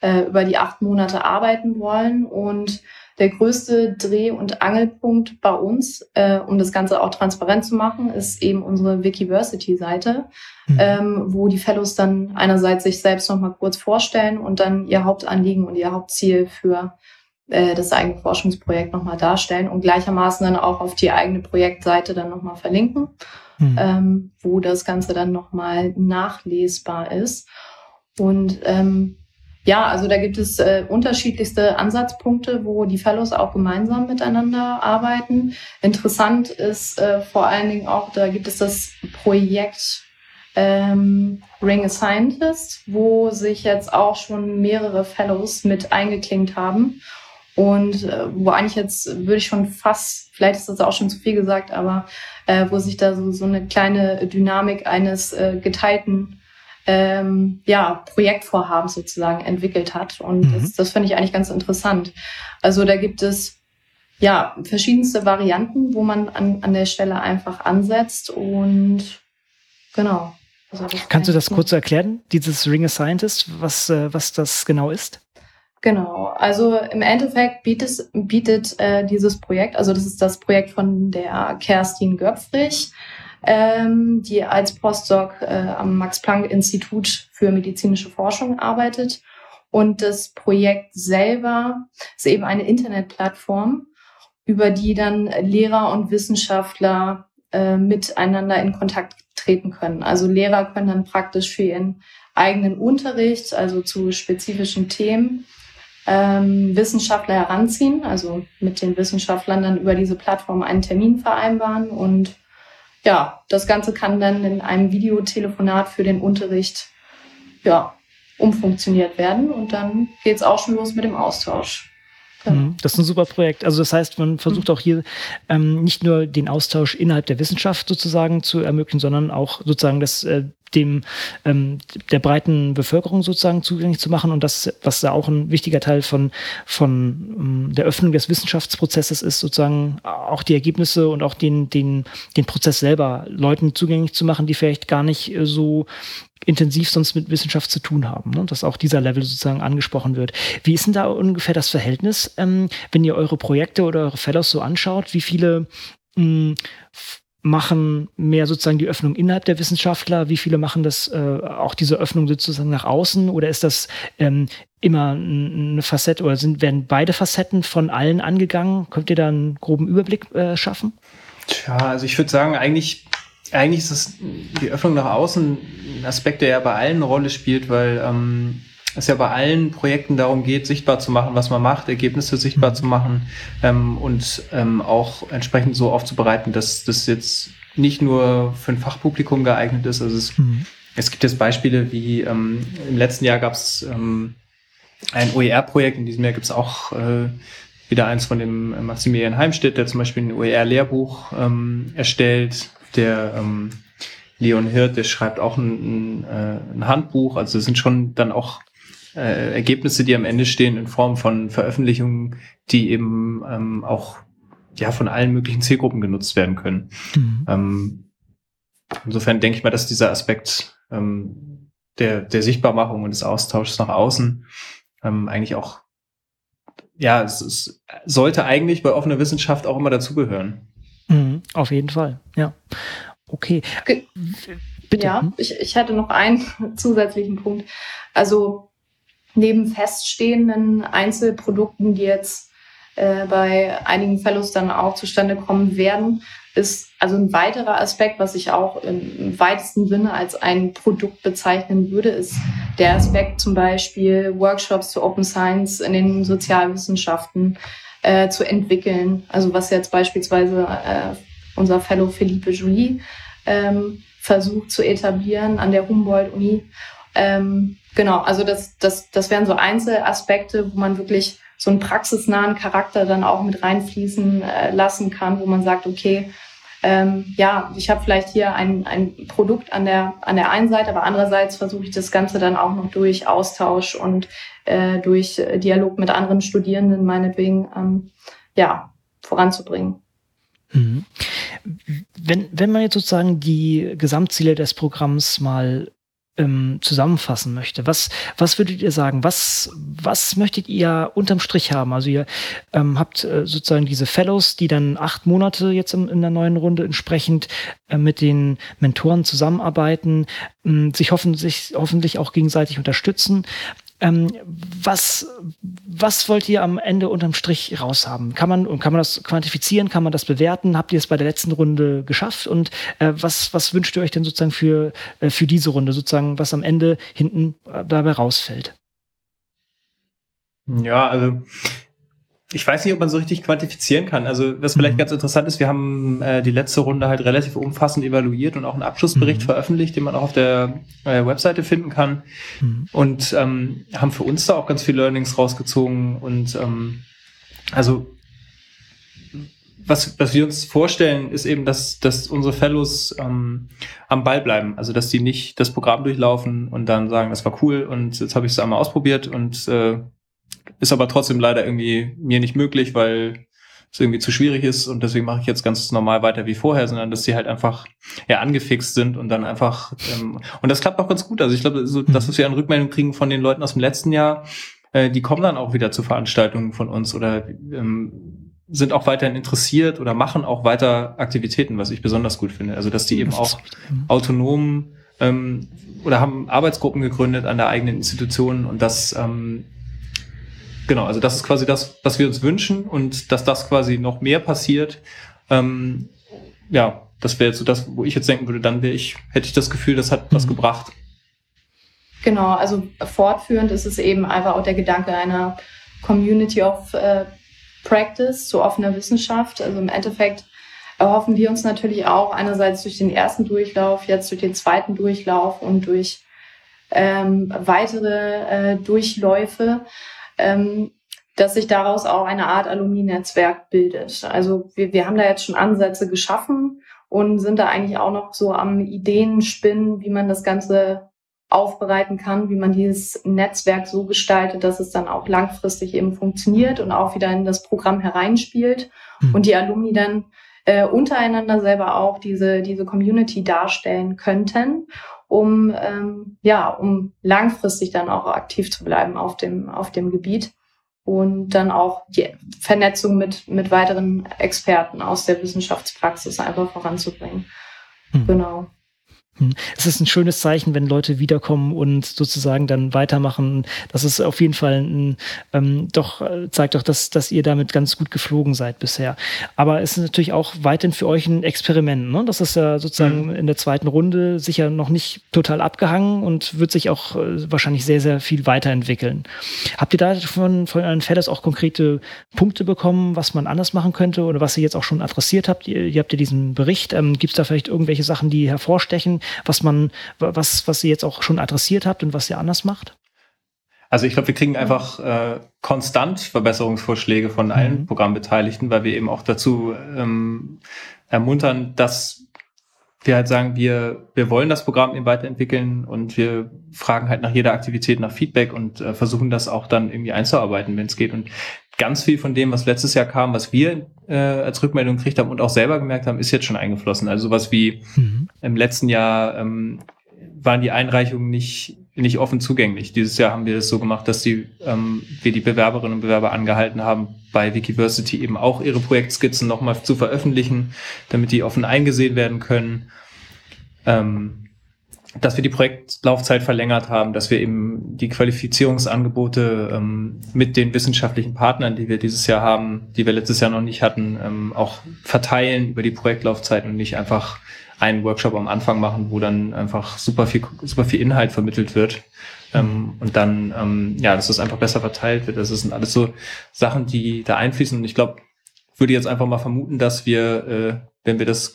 äh, über die acht Monate arbeiten wollen. Und der größte Dreh- und Angelpunkt bei uns, äh, um das Ganze auch transparent zu machen, ist eben unsere Wikiversity-Seite, mhm. ähm, wo die Fellows dann einerseits sich selbst nochmal kurz vorstellen und dann ihr Hauptanliegen und ihr Hauptziel für äh, das eigene Forschungsprojekt nochmal darstellen und gleichermaßen dann auch auf die eigene Projektseite dann nochmal verlinken. mhm. ähm, wo das Ganze dann nochmal nachlesbar ist. Und ähm, ja, also da gibt es äh, unterschiedlichste Ansatzpunkte, wo die Fellows auch gemeinsam miteinander arbeiten. Interessant ist äh, vor allen Dingen auch, da gibt es das Projekt ähm, Ring a Scientist, wo sich jetzt auch schon mehrere Fellows mit eingeklinkt haben. Und äh, wo eigentlich jetzt würde ich schon fast, vielleicht ist das auch schon zu viel gesagt, aber äh, wo sich da so, so eine kleine Dynamik eines äh, geteilten ähm, ja, Projektvorhabens sozusagen entwickelt hat. Und mhm. das, das finde ich eigentlich ganz interessant. Also da gibt es ja verschiedenste Varianten, wo man an, an der Stelle einfach ansetzt und genau. Also Kannst du das kurz erklären, dieses Ring of Scientist, was, äh, was das genau ist? Genau, also im Endeffekt bietet, bietet äh, dieses Projekt, also das ist das Projekt von der Kerstin Göpfrich, ähm, die als Postdoc äh, am Max-Planck-Institut für medizinische Forschung arbeitet. Und das Projekt selber ist eben eine Internetplattform, über die dann Lehrer und Wissenschaftler äh, miteinander in Kontakt treten können. Also Lehrer können dann praktisch für ihren eigenen Unterricht, also zu spezifischen Themen, ähm, Wissenschaftler heranziehen, also mit den Wissenschaftlern dann über diese Plattform einen Termin vereinbaren und ja, das Ganze kann dann in einem Videotelefonat für den Unterricht ja, umfunktioniert werden und dann geht's auch schon los mit dem Austausch. Genau. Das ist ein super Projekt. Also das heißt, man versucht mhm. auch hier ähm, nicht nur den Austausch innerhalb der Wissenschaft sozusagen zu ermöglichen, sondern auch sozusagen das äh, dem ähm, der breiten Bevölkerung sozusagen zugänglich zu machen und das, was da auch ein wichtiger Teil von von ähm, der Öffnung des Wissenschaftsprozesses ist, sozusagen auch die Ergebnisse und auch den den den Prozess selber Leuten zugänglich zu machen, die vielleicht gar nicht äh, so intensiv sonst mit Wissenschaft zu tun haben, ne? dass auch dieser Level sozusagen angesprochen wird. Wie ist denn da ungefähr das Verhältnis, ähm, wenn ihr eure Projekte oder eure Fellows so anschaut? Wie viele mh, hm, machen mehr sozusagen die Öffnung innerhalb der Wissenschaftler? Wie viele machen das äh, auch diese Öffnung sozusagen nach außen? Oder ist das ähm, immer eine Facette oder sind werden beide Facetten von allen angegangen? Könnt ihr da einen groben Überblick äh, schaffen? Tja, also ich würde sagen, eigentlich eigentlich ist es die Öffnung nach außen ein Aspekt, der ja bei allen eine Rolle spielt, weil ähm, es ja bei allen Projekten darum geht, sichtbar zu machen, was man macht, Ergebnisse sichtbar zu machen ähm, und ähm, auch entsprechend so aufzubereiten, dass das jetzt nicht nur für ein Fachpublikum geeignet ist. Also es, mhm. es gibt jetzt Beispiele wie ähm, im letzten Jahr gab es ähm, ein OER-Projekt, in diesem Jahr gibt es auch äh, wieder eins von dem Maximilian Heimstedt, der zum Beispiel ein OER-Lehrbuch ähm, erstellt, der ähm, Leon Hirt, der schreibt auch ein, ein, äh, ein Handbuch. Also es sind schon dann auch äh, Ergebnisse, die am Ende stehen in Form von Veröffentlichungen, die eben ähm, auch ja von allen möglichen Zielgruppen genutzt werden können. Mhm. Ähm, insofern denke ich mal, dass dieser Aspekt ähm, der, der Sichtbarmachung und des Austauschs nach außen ähm, eigentlich auch ja, es, es sollte eigentlich bei offener Wissenschaft auch immer dazugehören. Mhm, auf jeden Fall, ja. Okay. Bitte. Ja, hm? ich, ich hatte noch einen zusätzlichen Punkt. Also neben feststehenden Einzelprodukten, die jetzt äh, bei einigen Fellows dann auch zustande kommen werden, ist also ein weiterer Aspekt, was ich auch im weitesten Sinne als ein Produkt bezeichnen würde, ist der Aspekt zum Beispiel Workshops zu Open Science in den Sozialwissenschaften äh, zu entwickeln. Also was jetzt beispielsweise äh, unser Fellow Philippe Joly ähm, versucht zu etablieren an der Humboldt-Uni. Ähm, genau, also das, das, das wären so Einzelaspekte, wo man wirklich so einen praxisnahen Charakter dann auch mit reinfließen äh, lassen kann, wo man sagt, okay, ähm, ja, ich habe vielleicht hier ein, ein Produkt an der, an der einen Seite, aber andererseits versuche ich das Ganze dann auch noch durch Austausch und äh, durch Dialog mit anderen Studierenden meinetwegen ähm, ja, voranzubringen. Mhm. Wenn, wenn man jetzt sozusagen die Gesamtziele des Programms mal ähm, zusammenfassen möchte, was, was würdet ihr sagen? Was, was möchtet ihr unterm Strich haben? Also ihr ähm, habt äh, sozusagen diese Fellows, die dann acht Monate jetzt in, in der neuen Runde entsprechend äh, mit den Mentoren zusammenarbeiten, äh, sich hoffentlich, hoffentlich auch gegenseitig unterstützen. Ähm, was, was wollt ihr am Ende unterm Strich raushaben? Kann man, kann man das quantifizieren? Kann man das bewerten? Habt ihr es bei der letzten Runde geschafft? Und äh, was, was wünscht ihr euch denn sozusagen für, äh, für diese Runde, sozusagen, was am Ende hinten äh, dabei rausfällt? Ja, also ich weiß nicht, ob man so richtig quantifizieren kann. Also was vielleicht mhm. ganz interessant ist, wir haben äh, die letzte Runde halt relativ umfassend evaluiert und auch einen Abschlussbericht mhm. veröffentlicht, den man auch auf der äh, Webseite finden kann. Mhm. Und ähm, haben für uns da auch ganz viele Learnings rausgezogen. Und ähm, also was, was wir uns vorstellen, ist eben, dass, dass unsere Fellows ähm, am Ball bleiben. Also dass die nicht das Programm durchlaufen und dann sagen, das war cool und jetzt habe ich es einmal ausprobiert und äh, ist aber trotzdem leider irgendwie mir nicht möglich, weil es irgendwie zu schwierig ist und deswegen mache ich jetzt ganz normal weiter wie vorher, sondern dass sie halt einfach ja angefixt sind und dann einfach ähm, und das klappt auch ganz gut. Also ich glaube, so, das, was wir an Rückmeldung kriegen von den Leuten aus dem letzten Jahr, äh, die kommen dann auch wieder zu Veranstaltungen von uns oder ähm, sind auch weiterhin interessiert oder machen auch weiter Aktivitäten, was ich besonders gut finde. Also dass die eben auch autonom ähm, oder haben Arbeitsgruppen gegründet an der eigenen Institution und das ähm, Genau, also das ist quasi das, was wir uns wünschen und dass das quasi noch mehr passiert. Ähm, ja, das wäre jetzt so das, wo ich jetzt denken würde, dann wäre ich, hätte ich das Gefühl, das hat mhm. was gebracht. Genau, also fortführend ist es eben einfach auch der Gedanke einer Community of äh, Practice zu offener Wissenschaft. Also im Endeffekt erhoffen wir uns natürlich auch einerseits durch den ersten Durchlauf, jetzt durch den zweiten Durchlauf und durch ähm, weitere äh, Durchläufe ähm, dass sich daraus auch eine Art Alumni-Netzwerk bildet. Also wir, wir haben da jetzt schon Ansätze geschaffen und sind da eigentlich auch noch so am Ideen spinnen, wie man das Ganze aufbereiten kann, wie man dieses Netzwerk so gestaltet, dass es dann auch langfristig eben funktioniert und auch wieder in das Programm hereinspielt mhm. und die Alumni dann äh, untereinander selber auch diese, diese Community darstellen könnten um ähm, ja, um langfristig dann auch aktiv zu bleiben auf dem auf dem Gebiet und dann auch die Vernetzung mit mit weiteren Experten aus der Wissenschaftspraxis einfach voranzubringen. Mhm. Genau. Hm. Es ist ein schönes Zeichen, wenn Leute wiederkommen und sozusagen dann weitermachen. Das ist auf jeden Fall ein, ähm, doch, äh, zeigt doch, dass, dass ihr damit ganz gut geflogen seid bisher. Aber es ist natürlich auch weiterhin für euch ein Experiment. Ne? Das ist ja sozusagen mhm. in der zweiten Runde sicher noch nicht total abgehangen und wird sich auch äh, wahrscheinlich sehr, sehr viel weiterentwickeln. Habt ihr da von, von euren Fellows auch konkrete Punkte bekommen, was man anders machen könnte oder was ihr jetzt auch schon adressiert habt? Ihr, ihr habt ja diesen Bericht. Ähm, Gibt es da vielleicht irgendwelche Sachen, die hervorstechen? Was man, was, was ihr jetzt auch schon adressiert habt und was ihr anders macht? Also ich glaube, wir kriegen einfach äh, konstant Verbesserungsvorschläge von allen mhm. Programmbeteiligten, weil wir eben auch dazu ähm, ermuntern, dass wir halt sagen, wir, wir wollen das Programm eben weiterentwickeln und wir fragen halt nach jeder Aktivität nach Feedback und äh, versuchen das auch dann irgendwie einzuarbeiten, wenn es geht. Und ganz viel von dem, was letztes Jahr kam, was wir äh, als Rückmeldung gekriegt haben und auch selber gemerkt haben, ist jetzt schon eingeflossen. Also sowas wie mhm. im letzten Jahr ähm, waren die Einreichungen nicht nicht offen zugänglich. Dieses Jahr haben wir es so gemacht, dass die, ähm, wir die Bewerberinnen und Bewerber angehalten haben, bei Wikiversity eben auch ihre Projektskizzen nochmal zu veröffentlichen, damit die offen eingesehen werden können. Ähm, dass wir die Projektlaufzeit verlängert haben, dass wir eben die Qualifizierungsangebote ähm, mit den wissenschaftlichen Partnern, die wir dieses Jahr haben, die wir letztes Jahr noch nicht hatten, ähm, auch verteilen über die Projektlaufzeit und nicht einfach einen Workshop am Anfang machen, wo dann einfach super viel, super viel Inhalt vermittelt wird. Ähm, und dann, ähm, ja, dass das einfach besser verteilt wird. Das sind alles so Sachen, die da einfließen. Und ich glaube, würde jetzt einfach mal vermuten, dass wir, äh, wenn wir das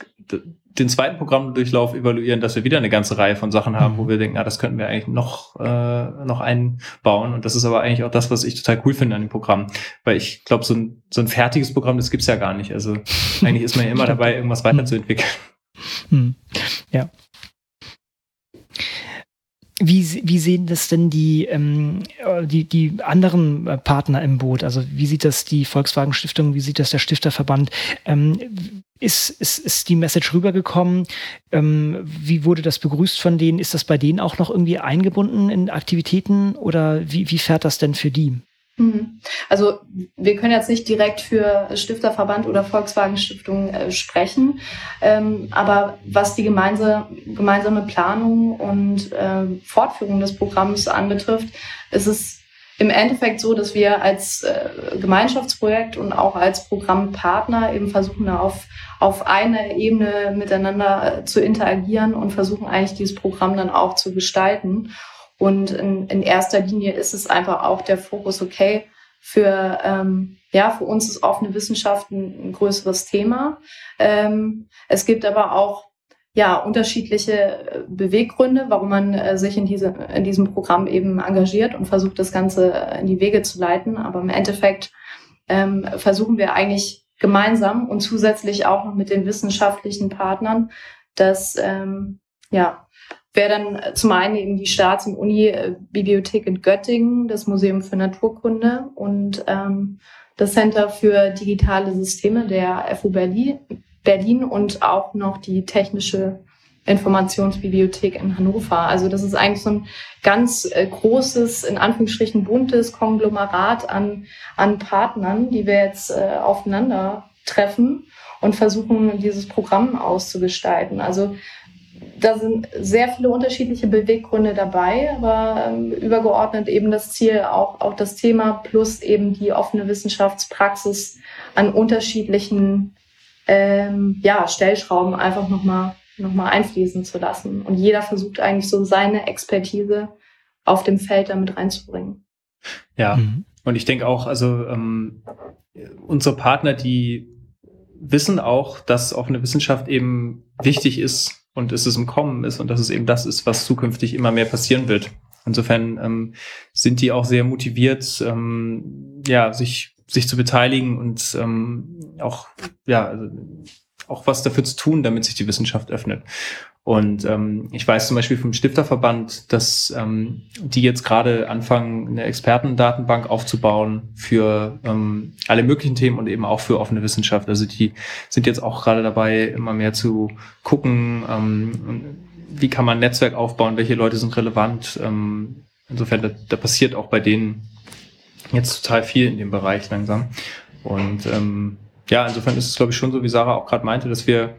den zweiten Programmdurchlauf evaluieren, dass wir wieder eine ganze Reihe von Sachen haben, wo mhm. wir denken, ah, das könnten wir eigentlich noch, äh, noch einbauen. Und das ist aber eigentlich auch das, was ich total cool finde an dem Programm. Weil ich glaube, so ein, so ein fertiges Programm, das gibt's ja gar nicht. Also eigentlich ist man ja immer dabei, irgendwas weiterzuentwickeln. Hm. Ja, wie, wie sehen das denn die, ähm, die, die anderen äh, Partner im Boot? Also wie sieht das die Volkswagen Stiftung, wie sieht das der Stifterverband? Ähm, ist, ist, ist die Message rübergekommen? Ähm, wie wurde das begrüßt von denen? Ist das bei denen auch noch irgendwie eingebunden in Aktivitäten oder wie, wie fährt das denn für die? Mhm. Also wir können jetzt nicht direkt für Stifterverband oder Volkswagen Stiftung äh, sprechen, ähm, aber was die gemeinsame, gemeinsame Planung und äh, Fortführung des Programms anbetrifft, ist es im Endeffekt so, dass wir als äh, Gemeinschaftsprojekt und auch als Programmpartner eben versuchen, auf, auf einer Ebene miteinander äh, zu interagieren und versuchen eigentlich dieses Programm dann auch zu gestalten. Und in, in erster Linie ist es einfach auch der Fokus, okay, für, ähm, ja, für uns ist offene Wissenschaft ein, ein größeres Thema. Ähm, es gibt aber auch ja, unterschiedliche äh, Beweggründe, warum man äh, sich in, diese, in diesem Programm eben engagiert und versucht, das Ganze äh, in die Wege zu leiten. Aber im Endeffekt ähm, versuchen wir eigentlich gemeinsam und zusätzlich auch noch mit den wissenschaftlichen Partnern, dass ähm, ja, wäre dann äh, zum einen eben die Staats- und Uni-Bibliothek in Göttingen, das Museum für Naturkunde und ähm, das Center für digitale Systeme der FU Berlin, Berlin und auch noch die Technische Informationsbibliothek in Hannover. Also das ist eigentlich so ein ganz äh, großes, in Anführungsstrichen buntes Konglomerat an, an Partnern, die wir jetzt äh, aufeinander treffen und versuchen, dieses Programm auszugestalten. Also da sind sehr viele unterschiedliche Beweggründe dabei, aber ähm, übergeordnet eben das Ziel, auch, auch das Thema plus eben die offene Wissenschaftspraxis an unterschiedlichen ähm, ja, Stellschrauben einfach nochmal noch mal einfließen zu lassen. Und jeder versucht eigentlich so seine Expertise auf dem Feld damit reinzubringen. Ja, mhm. und ich denke auch, also ähm, unsere Partner, die wissen auch, dass offene Wissenschaft eben wichtig ist und es ist im Kommen ist und dass es eben das ist, was zukünftig immer mehr passieren wird. Insofern ähm, sind die auch sehr motiviert, ähm, ja, sich, sich zu beteiligen und ähm, auch, ja, also auch was dafür zu tun, damit sich die Wissenschaft öffnet. Und ähm, ich weiß zum Beispiel vom Stifterverband, dass ähm, die jetzt gerade anfangen, eine Expertendatenbank aufzubauen für ähm, alle möglichen Themen und eben auch für offene Wissenschaft. Also die sind jetzt auch gerade dabei, immer mehr zu gucken, ähm, wie kann man ein Netzwerk aufbauen, welche Leute sind relevant. Ähm, insofern, da, da passiert auch bei denen jetzt total viel in dem Bereich langsam. Und ähm, ja, insofern ist es, glaube ich, schon so, wie Sarah auch gerade meinte, dass wir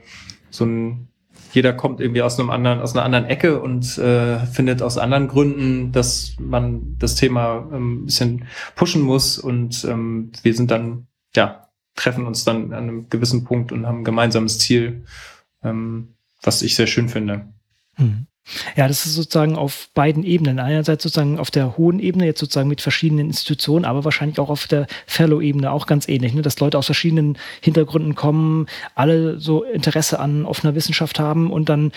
so ein jeder kommt irgendwie aus einem anderen, aus einer anderen Ecke und äh, findet aus anderen Gründen, dass man das Thema ähm, bisschen pushen muss und ähm, wir sind dann, ja, treffen uns dann an einem gewissen Punkt und haben ein gemeinsames Ziel, ähm, was ich sehr schön finde. Mhm. Ja, das ist sozusagen auf beiden Ebenen. Einerseits sozusagen auf der hohen Ebene, jetzt sozusagen mit verschiedenen Institutionen, aber wahrscheinlich auch auf der Fellow-Ebene auch ganz ähnlich, ne? dass Leute aus verschiedenen Hintergründen kommen, alle so Interesse an offener Wissenschaft haben und dann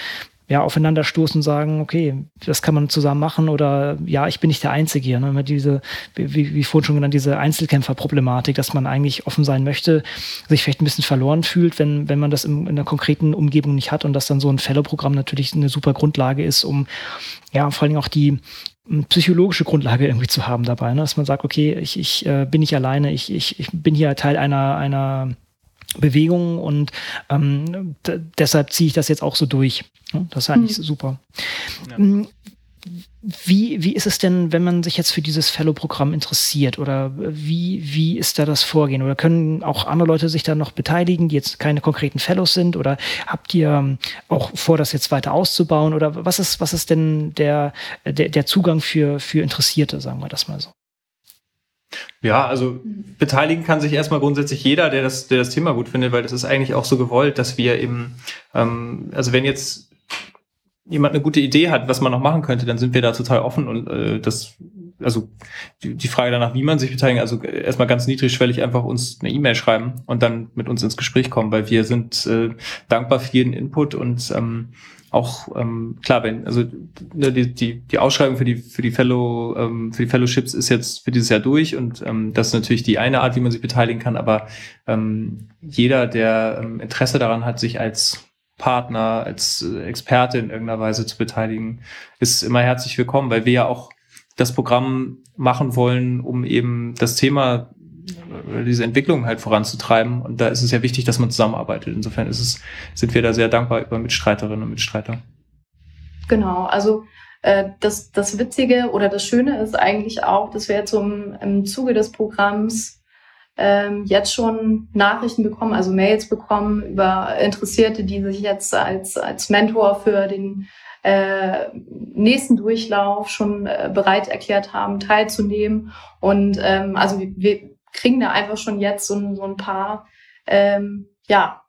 ja, aufeinander stoßen und sagen, okay, das kann man zusammen machen oder ja, ich bin nicht der Einzige hier. Ne? Diese, wie, wie vorhin schon genannt, diese Einzelkämpferproblematik, dass man eigentlich offen sein möchte, sich vielleicht ein bisschen verloren fühlt, wenn, wenn man das in, in einer konkreten Umgebung nicht hat und dass dann so ein Fellow-Programm natürlich eine super Grundlage ist, um ja, vor allen Dingen auch die psychologische Grundlage irgendwie zu haben dabei, ne? dass man sagt, okay, ich, ich äh, bin nicht alleine, ich, ich, ich bin hier Teil einer, einer Bewegungen und ähm, deshalb ziehe ich das jetzt auch so durch. Das ist eigentlich mhm. super. Ja. Mm, wie, wie ist es denn, wenn man sich jetzt für dieses Fellow-Programm interessiert? Oder wie, wie ist da das Vorgehen? Oder können auch andere Leute sich da noch beteiligen, die jetzt keine konkreten Fellows sind? Oder habt ihr ähm, auch vor, das jetzt weiter auszubauen? Oder was ist, was ist denn der, der, der Zugang für, für Interessierte, sagen wir das mal so? Ja, also beteiligen kann sich erstmal grundsätzlich jeder, der das, der das Thema gut findet, weil das ist eigentlich auch so gewollt, dass wir eben, ähm, also wenn jetzt jemand eine gute Idee hat, was man noch machen könnte, dann sind wir da total offen und äh, das, also die, die Frage danach, wie man sich beteiligt, also erstmal ganz niedrigschwellig einfach uns eine E-Mail schreiben und dann mit uns ins Gespräch kommen, weil wir sind äh, dankbar für jeden Input und ähm, auch ähm, klar, wenn also ne, die, die, die Ausschreibung für die für die Fellow ähm, für die Fellowships ist jetzt für dieses Jahr durch und ähm, das ist natürlich die eine Art, wie man sich beteiligen kann, aber ähm, jeder, der ähm, Interesse daran hat, sich als Partner, als äh, Experte in irgendeiner Weise zu beteiligen, ist immer herzlich willkommen, weil wir ja auch das Programm machen wollen, um eben das Thema diese Entwicklung halt voranzutreiben. Und da ist es ja wichtig, dass man zusammenarbeitet. Insofern ist es, sind wir da sehr dankbar über Mitstreiterinnen und Mitstreiter. Genau, also äh, das, das Witzige oder das Schöne ist eigentlich auch, dass wir jetzt im, im Zuge des Programms ähm, jetzt schon Nachrichten bekommen, also Mails bekommen über Interessierte, die sich jetzt als, als Mentor für den äh, nächsten Durchlauf schon äh, bereit erklärt haben, teilzunehmen. Und ähm, also wir, wir kriegen da einfach schon jetzt so, so ein paar ähm, ja,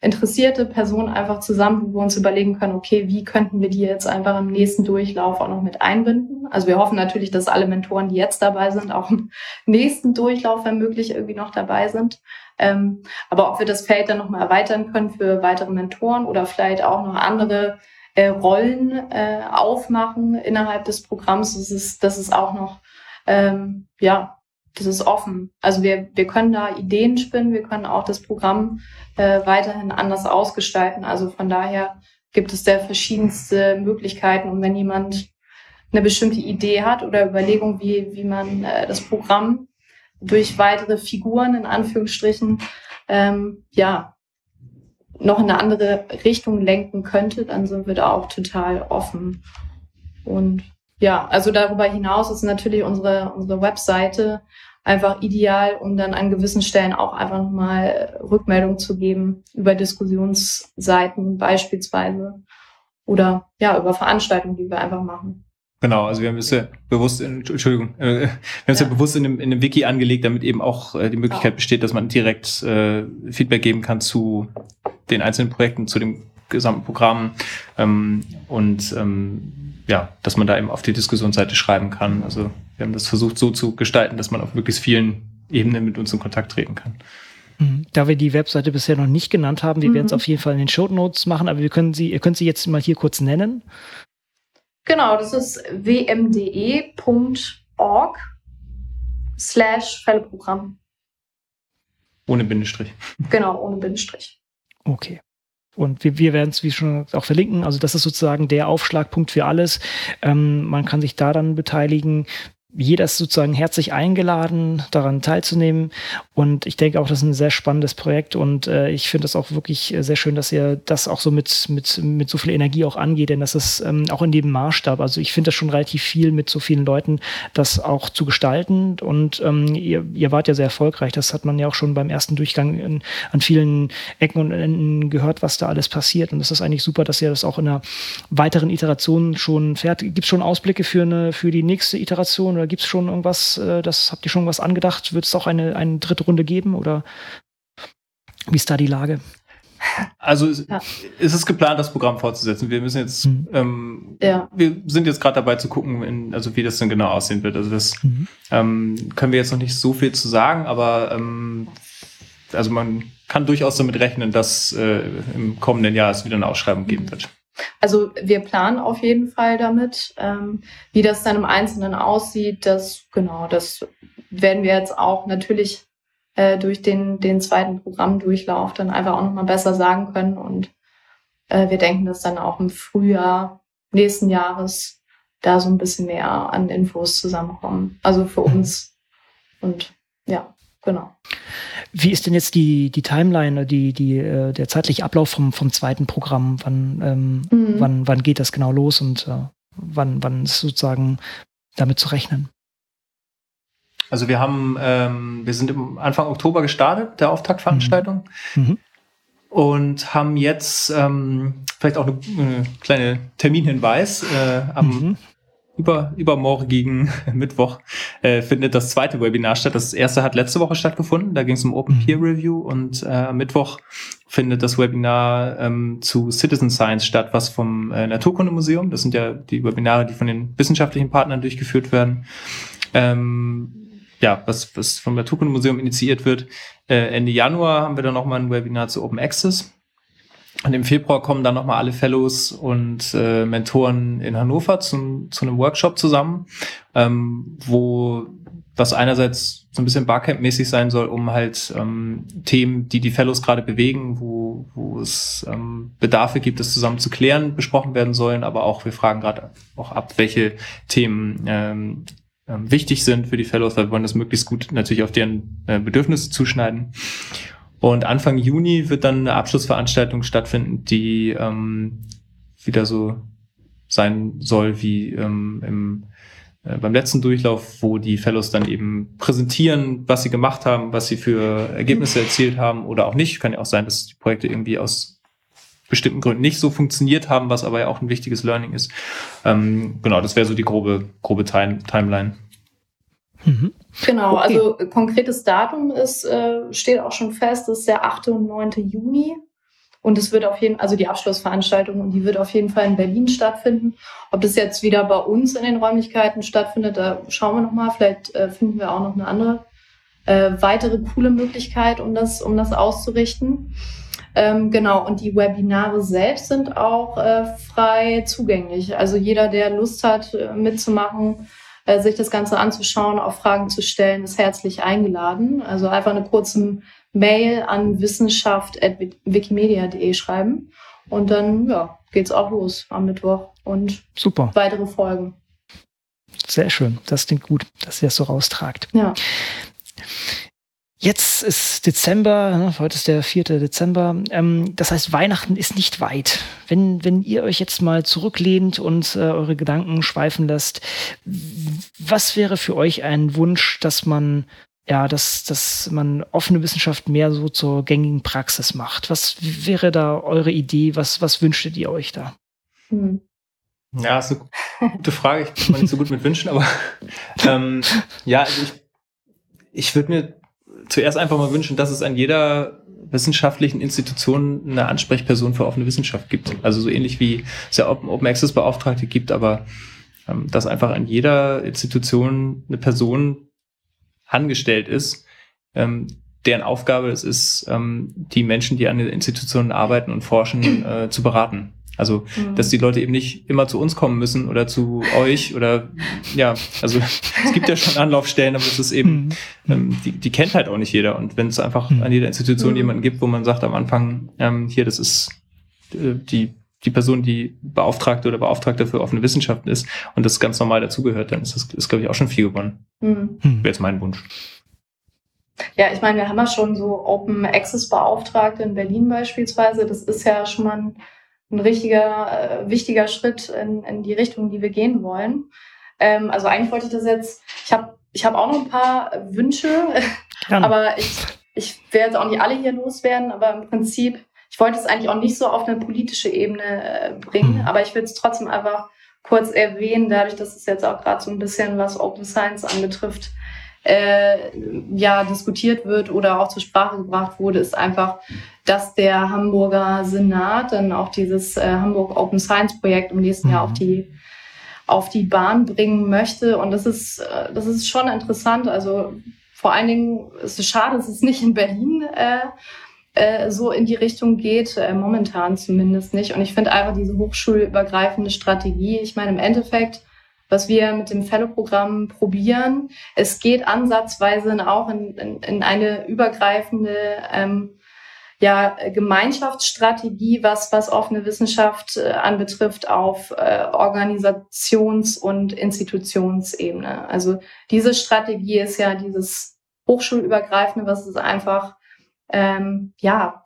interessierte Personen einfach zusammen, wo wir uns überlegen können, okay, wie könnten wir die jetzt einfach im nächsten Durchlauf auch noch mit einbinden? Also wir hoffen natürlich, dass alle Mentoren, die jetzt dabei sind, auch im nächsten Durchlauf, wenn möglich, irgendwie noch dabei sind. Ähm, aber ob wir das Feld dann nochmal erweitern können für weitere Mentoren oder vielleicht auch noch andere äh, Rollen äh, aufmachen innerhalb des Programms, das ist, das ist auch noch ähm, ja das ist offen. Also wir, wir können da Ideen spinnen, wir können auch das Programm äh, weiterhin anders ausgestalten. Also von daher gibt es da verschiedenste Möglichkeiten. Und wenn jemand eine bestimmte Idee hat oder Überlegung, wie, wie man äh, das Programm durch weitere Figuren in Anführungsstrichen ähm, ja noch in eine andere Richtung lenken könnte, dann sind wir da auch total offen. Und ja, also darüber hinaus ist natürlich unsere, unsere Webseite einfach ideal, um dann an gewissen Stellen auch einfach nochmal Rückmeldung zu geben über Diskussionsseiten beispielsweise oder ja, über Veranstaltungen, die wir einfach machen. Genau, also wir haben es ja bewusst, in, Entschuldigung, äh, wir haben es ja. ja bewusst in dem, in dem Wiki angelegt, damit eben auch äh, die Möglichkeit ja. besteht, dass man direkt äh, Feedback geben kann zu den einzelnen Projekten, zu dem gesamten Programm ähm, und ähm, ja, dass man da eben auf die Diskussionsseite schreiben kann. Also wir haben das versucht so zu gestalten, dass man auf möglichst vielen Ebenen mit uns in Kontakt treten kann. Mhm. Da wir die Webseite bisher noch nicht genannt haben, wir mhm. werden es auf jeden Fall in den Show Notes machen, aber wir können sie, ihr könnt sie jetzt mal hier kurz nennen. Genau, das ist wmde.org slash Fellprogramm. Ohne Bindestrich. Genau, ohne Bindestrich. Okay. Und wir, wir werden es, wie schon auch verlinken. Also das ist sozusagen der Aufschlagpunkt für alles. Ähm, man kann sich daran beteiligen jeder ist sozusagen herzlich eingeladen, daran teilzunehmen. Und ich denke auch, das ist ein sehr spannendes Projekt. Und äh, ich finde es auch wirklich äh, sehr schön, dass ihr das auch so mit, mit, mit so viel Energie auch angeht, denn das ist ähm, auch in dem Maßstab. Also ich finde das schon relativ viel mit so vielen Leuten, das auch zu gestalten. Und ähm, ihr, ihr wart ja sehr erfolgreich. Das hat man ja auch schon beim ersten Durchgang in, an vielen Ecken und Enden gehört, was da alles passiert. Und das ist eigentlich super, dass ihr das auch in einer weiteren Iteration schon fährt. Gibt es schon Ausblicke für, eine, für die nächste Iteration? Oder gibt es schon irgendwas, äh, das habt ihr schon was angedacht? Wird es auch eine, eine dritte Runde geben oder wie ist da die Lage? Also ja. ist es geplant, das Programm fortzusetzen. Wir müssen jetzt, mhm. ähm, ja. wir sind jetzt gerade dabei zu gucken, in, also wie das denn genau aussehen wird. Also das mhm. ähm, können wir jetzt noch nicht so viel zu sagen, aber ähm, also man kann durchaus damit rechnen, dass äh, im kommenden Jahr es wieder eine Ausschreibung geben wird. Also wir planen auf jeden Fall damit. Ähm, wie das dann im Einzelnen aussieht, das genau, das werden wir jetzt auch natürlich äh, durch den, den zweiten Programmdurchlauf dann einfach auch nochmal besser sagen können. Und äh, wir denken, dass dann auch im Frühjahr nächsten Jahres da so ein bisschen mehr an Infos zusammenkommen. Also für uns. Und genau. Wie ist denn jetzt die, die Timeline, die, die, äh, der zeitliche Ablauf vom, vom zweiten Programm? Wann, ähm, mhm. wann, wann geht das genau los und äh, wann, wann ist sozusagen damit zu rechnen? Also wir haben, ähm, wir sind im Anfang Oktober gestartet, der Auftaktveranstaltung. Mhm. Mhm. Und haben jetzt ähm, vielleicht auch eine, eine kleine Terminhinweis. Äh, am mhm über, übermorgigen Mittwoch äh, findet das zweite Webinar statt. Das erste hat letzte Woche stattgefunden. Da ging es um Open mhm. Peer Review und äh, am Mittwoch findet das Webinar ähm, zu Citizen Science statt, was vom äh, Naturkundemuseum, das sind ja die Webinare, die von den wissenschaftlichen Partnern durchgeführt werden, ähm, ja, was, was vom Naturkundemuseum initiiert wird. Äh, Ende Januar haben wir dann nochmal ein Webinar zu Open Access und im Februar kommen dann nochmal alle Fellows und äh, Mentoren in Hannover zum, zu einem Workshop zusammen, ähm, wo das einerseits so ein bisschen Barcamp-mäßig sein soll, um halt ähm, Themen, die die Fellows gerade bewegen, wo, wo es ähm, Bedarfe gibt, das zusammen zu klären, besprochen werden sollen. Aber auch wir fragen gerade auch ab, welche Themen ähm, ähm, wichtig sind für die Fellows, weil wir wollen das möglichst gut natürlich auf deren äh, Bedürfnisse zuschneiden. Und Anfang Juni wird dann eine Abschlussveranstaltung stattfinden, die ähm, wieder so sein soll wie ähm, im, äh, beim letzten Durchlauf, wo die Fellows dann eben präsentieren, was sie gemacht haben, was sie für Ergebnisse erzielt haben oder auch nicht. Kann ja auch sein, dass die Projekte irgendwie aus bestimmten Gründen nicht so funktioniert haben, was aber ja auch ein wichtiges Learning ist. Ähm, genau, das wäre so die grobe, grobe Time Timeline. Mhm. Genau, okay. also äh, konkretes Datum ist, äh, steht auch schon fest, das ist der 8. und 9. Juni. Und es wird auf jeden also die Abschlussveranstaltung, und die wird auf jeden Fall in Berlin stattfinden. Ob das jetzt wieder bei uns in den Räumlichkeiten stattfindet, da schauen wir nochmal. Vielleicht äh, finden wir auch noch eine andere, äh, weitere coole Möglichkeit, um das, um das auszurichten. Ähm, genau, und die Webinare selbst sind auch äh, frei zugänglich. Also jeder, der Lust hat, äh, mitzumachen, äh, sich das Ganze anzuschauen, auch Fragen zu stellen, ist herzlich eingeladen. Also einfach eine kurze Mail an wissenschaft.wikimedia.de schreiben. Und dann ja, geht's auch los am Mittwoch und Super. weitere Folgen. Sehr schön. Das klingt gut, dass ihr das so raustragt. Ja. Jetzt ist Dezember, ne, heute ist der 4. Dezember. Ähm, das heißt, Weihnachten ist nicht weit. Wenn, wenn ihr euch jetzt mal zurücklehnt und äh, eure Gedanken schweifen lässt, was wäre für euch ein Wunsch, dass man ja, dass, dass man offene Wissenschaft mehr so zur gängigen Praxis macht? Was wäre da eure Idee? Was, was wünschtet ihr euch da? Hm. Ja, ist eine gute Frage. Ich bin nicht so gut mit Wünschen, aber ähm, ja, also ich, ich würde mir zuerst einfach mal wünschen, dass es an jeder wissenschaftlichen Institution eine Ansprechperson für offene Wissenschaft gibt. Also so ähnlich wie es ja Open, Open Access Beauftragte gibt, aber ähm, dass einfach an jeder Institution eine Person angestellt ist, ähm, deren Aufgabe es ist, ähm, die Menschen, die an den Institutionen arbeiten und forschen, äh, zu beraten. Also, mhm. dass die Leute eben nicht immer zu uns kommen müssen oder zu euch oder ja, also es gibt ja schon Anlaufstellen, aber es ist eben, mhm. ähm, die, die kennt halt auch nicht jeder. Und wenn es einfach mhm. an jeder Institution mhm. jemanden gibt, wo man sagt am Anfang, ähm, hier, das ist äh, die die Person, die Beauftragte oder Beauftragte für offene Wissenschaften ist und das ganz normal dazugehört, dann ist das, ist, glaube ich, auch schon viel gewonnen. Mhm. Wäre jetzt mein Wunsch. Ja, ich meine, wir haben ja schon so Open Access Beauftragte in Berlin beispielsweise. Das ist ja schon mal ein ein richtiger, äh, wichtiger Schritt in, in die Richtung, die wir gehen wollen. Ähm, also eigentlich wollte ich das jetzt, ich habe ich hab auch noch ein paar Wünsche, aber ich, ich werde jetzt auch nicht alle hier loswerden, aber im Prinzip, ich wollte es eigentlich auch nicht so auf eine politische Ebene äh, bringen, mhm. aber ich will es trotzdem einfach kurz erwähnen, dadurch, dass es jetzt auch gerade so ein bisschen was Open Science anbetrifft, äh, ja diskutiert wird oder auch zur Sprache gebracht wurde, ist einfach, dass der Hamburger Senat dann auch dieses äh, Hamburg Open Science Projekt im nächsten mhm. Jahr auf die auf die Bahn bringen möchte. Und das ist, äh, das ist schon interessant. Also vor allen Dingen ist es schade, dass es nicht in Berlin äh, äh, so in die Richtung geht, momentan zumindest nicht. Und ich finde einfach diese hochschulübergreifende Strategie, ich meine, im Endeffekt was wir mit dem Fellow-Programm probieren. Es geht ansatzweise auch in, in, in eine übergreifende ähm, ja, Gemeinschaftsstrategie, was, was offene Wissenschaft äh, anbetrifft, auf äh, Organisations- und Institutionsebene. Also diese Strategie ist ja dieses hochschulübergreifende, was es einfach, ähm, ja,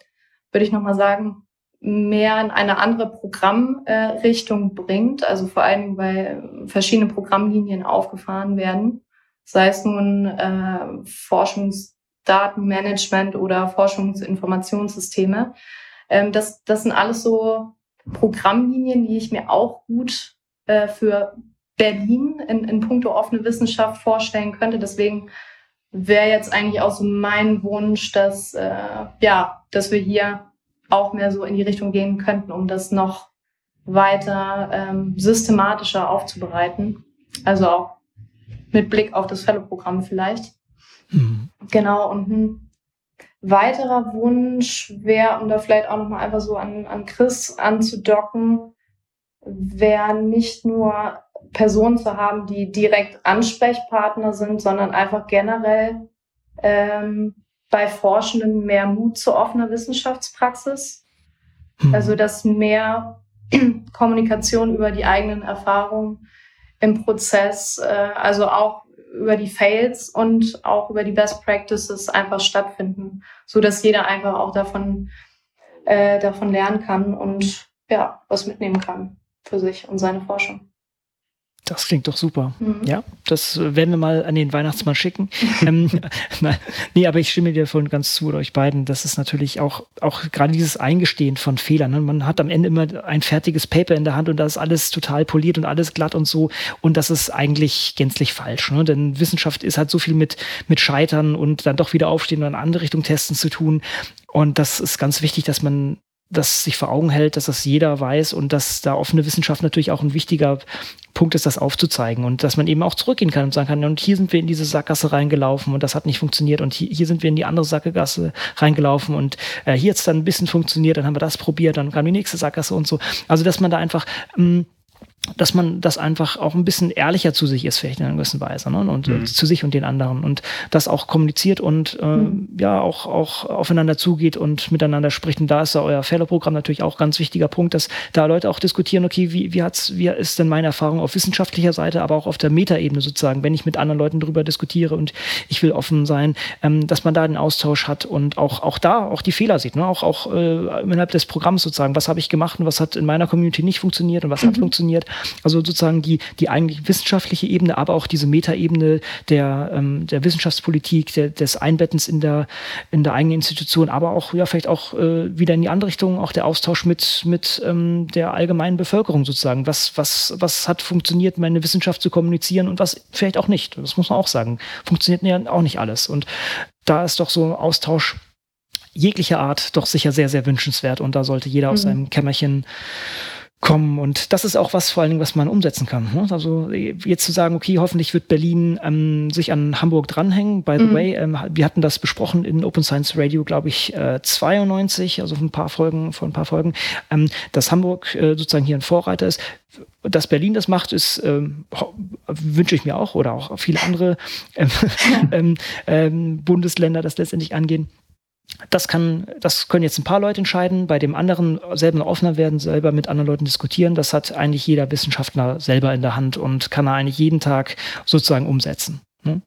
würde ich nochmal sagen, mehr in eine andere Programmrichtung bringt, also vor allem, weil verschiedene Programmlinien aufgefahren werden, sei es nun äh, Forschungsdatenmanagement oder Forschungsinformationssysteme. Ähm, das, das sind alles so Programmlinien, die ich mir auch gut äh, für Berlin in, in puncto offene Wissenschaft vorstellen könnte. Deswegen wäre jetzt eigentlich auch so mein Wunsch, dass, äh, ja, dass wir hier auch mehr so in die Richtung gehen könnten, um das noch weiter ähm, systematischer aufzubereiten. Also auch mit Blick auf das Fellow-Programm vielleicht. Mhm. Genau, und ein weiterer Wunsch wäre, um da vielleicht auch nochmal einfach so an, an Chris anzudocken, wäre nicht nur Personen zu haben, die direkt Ansprechpartner sind, sondern einfach generell ähm, bei Forschenden mehr Mut zu offener Wissenschaftspraxis. Mhm. Also dass mehr Kommunikation über die eigenen Erfahrungen im Prozess, äh, also auch über die Fails und auch über die Best Practices einfach stattfinden, so dass jeder einfach auch davon äh, davon lernen kann und ja was mitnehmen kann. für sich und seine Forschung. Das klingt doch super. Mhm. Ja, das werden wir mal an den Weihnachtsmann schicken. ähm, nee, aber ich stimme dir voll ganz zu, oder euch beiden. Das ist natürlich auch, auch gerade dieses Eingestehen von Fehlern. Ne? Man hat am Ende immer ein fertiges Paper in der Hand und da ist alles total poliert und alles glatt und so. Und das ist eigentlich gänzlich falsch. Ne? Denn Wissenschaft ist halt so viel mit, mit Scheitern und dann doch wieder aufstehen und in eine andere Richtung testen zu tun. Und das ist ganz wichtig, dass man das sich vor Augen hält, dass das jeder weiß und dass da offene Wissenschaft natürlich auch ein wichtiger Punkt ist, das aufzuzeigen und dass man eben auch zurückgehen kann und sagen kann, und hier sind wir in diese Sackgasse reingelaufen und das hat nicht funktioniert und hier, hier sind wir in die andere Sackgasse reingelaufen und äh, hier hat es dann ein bisschen funktioniert, dann haben wir das probiert, dann kam die nächste Sackgasse und so. Also, dass man da einfach ähm, dass man das einfach auch ein bisschen ehrlicher zu sich ist, vielleicht in einer gewissen Weise, ne? und mhm. zu sich und den anderen und das auch kommuniziert und äh, mhm. ja auch, auch aufeinander zugeht und miteinander spricht. Und da ist ja euer Fellow-Programm natürlich auch ganz wichtiger Punkt, dass da Leute auch diskutieren, okay, wie, wie, hat's, wie ist denn meine Erfahrung auf wissenschaftlicher Seite, aber auch auf der Metaebene sozusagen, wenn ich mit anderen Leuten darüber diskutiere und ich will offen sein, ähm, dass man da den Austausch hat und auch, auch da auch die Fehler sieht, ne? auch, auch äh, innerhalb des Programms sozusagen, was habe ich gemacht und was hat in meiner Community nicht funktioniert und was mhm. hat funktioniert also sozusagen die, die eigentlich wissenschaftliche Ebene, aber auch diese Metaebene der, ähm, der Wissenschaftspolitik, der, des Einbettens in der, in der eigenen Institution, aber auch, ja, vielleicht auch äh, wieder in die andere Richtung, auch der Austausch mit, mit ähm, der allgemeinen Bevölkerung sozusagen. Was, was, was hat funktioniert, meine Wissenschaft zu kommunizieren und was vielleicht auch nicht. Das muss man auch sagen. Funktioniert ja auch nicht alles. Und da ist doch so ein Austausch jeglicher Art doch sicher sehr, sehr wünschenswert. Und da sollte jeder aus mhm. seinem Kämmerchen kommen. Und das ist auch was vor allen Dingen, was man umsetzen kann. Ne? Also jetzt zu sagen, okay, hoffentlich wird Berlin ähm, sich an Hamburg dranhängen. By the mhm. way, ähm, wir hatten das besprochen in Open Science Radio, glaube ich, äh, 92, also ein paar Folgen, vor ein paar Folgen, ähm, dass Hamburg äh, sozusagen hier ein Vorreiter ist. Dass Berlin das macht, ist ähm, wünsche ich mir auch oder auch viele andere ähm, ähm, ähm, Bundesländer das letztendlich angehen. Das kann, das können jetzt ein paar Leute entscheiden. Bei dem anderen selber offener werden, selber mit anderen Leuten diskutieren. Das hat eigentlich jeder Wissenschaftler selber in der Hand und kann er eigentlich jeden Tag sozusagen umsetzen. Ne?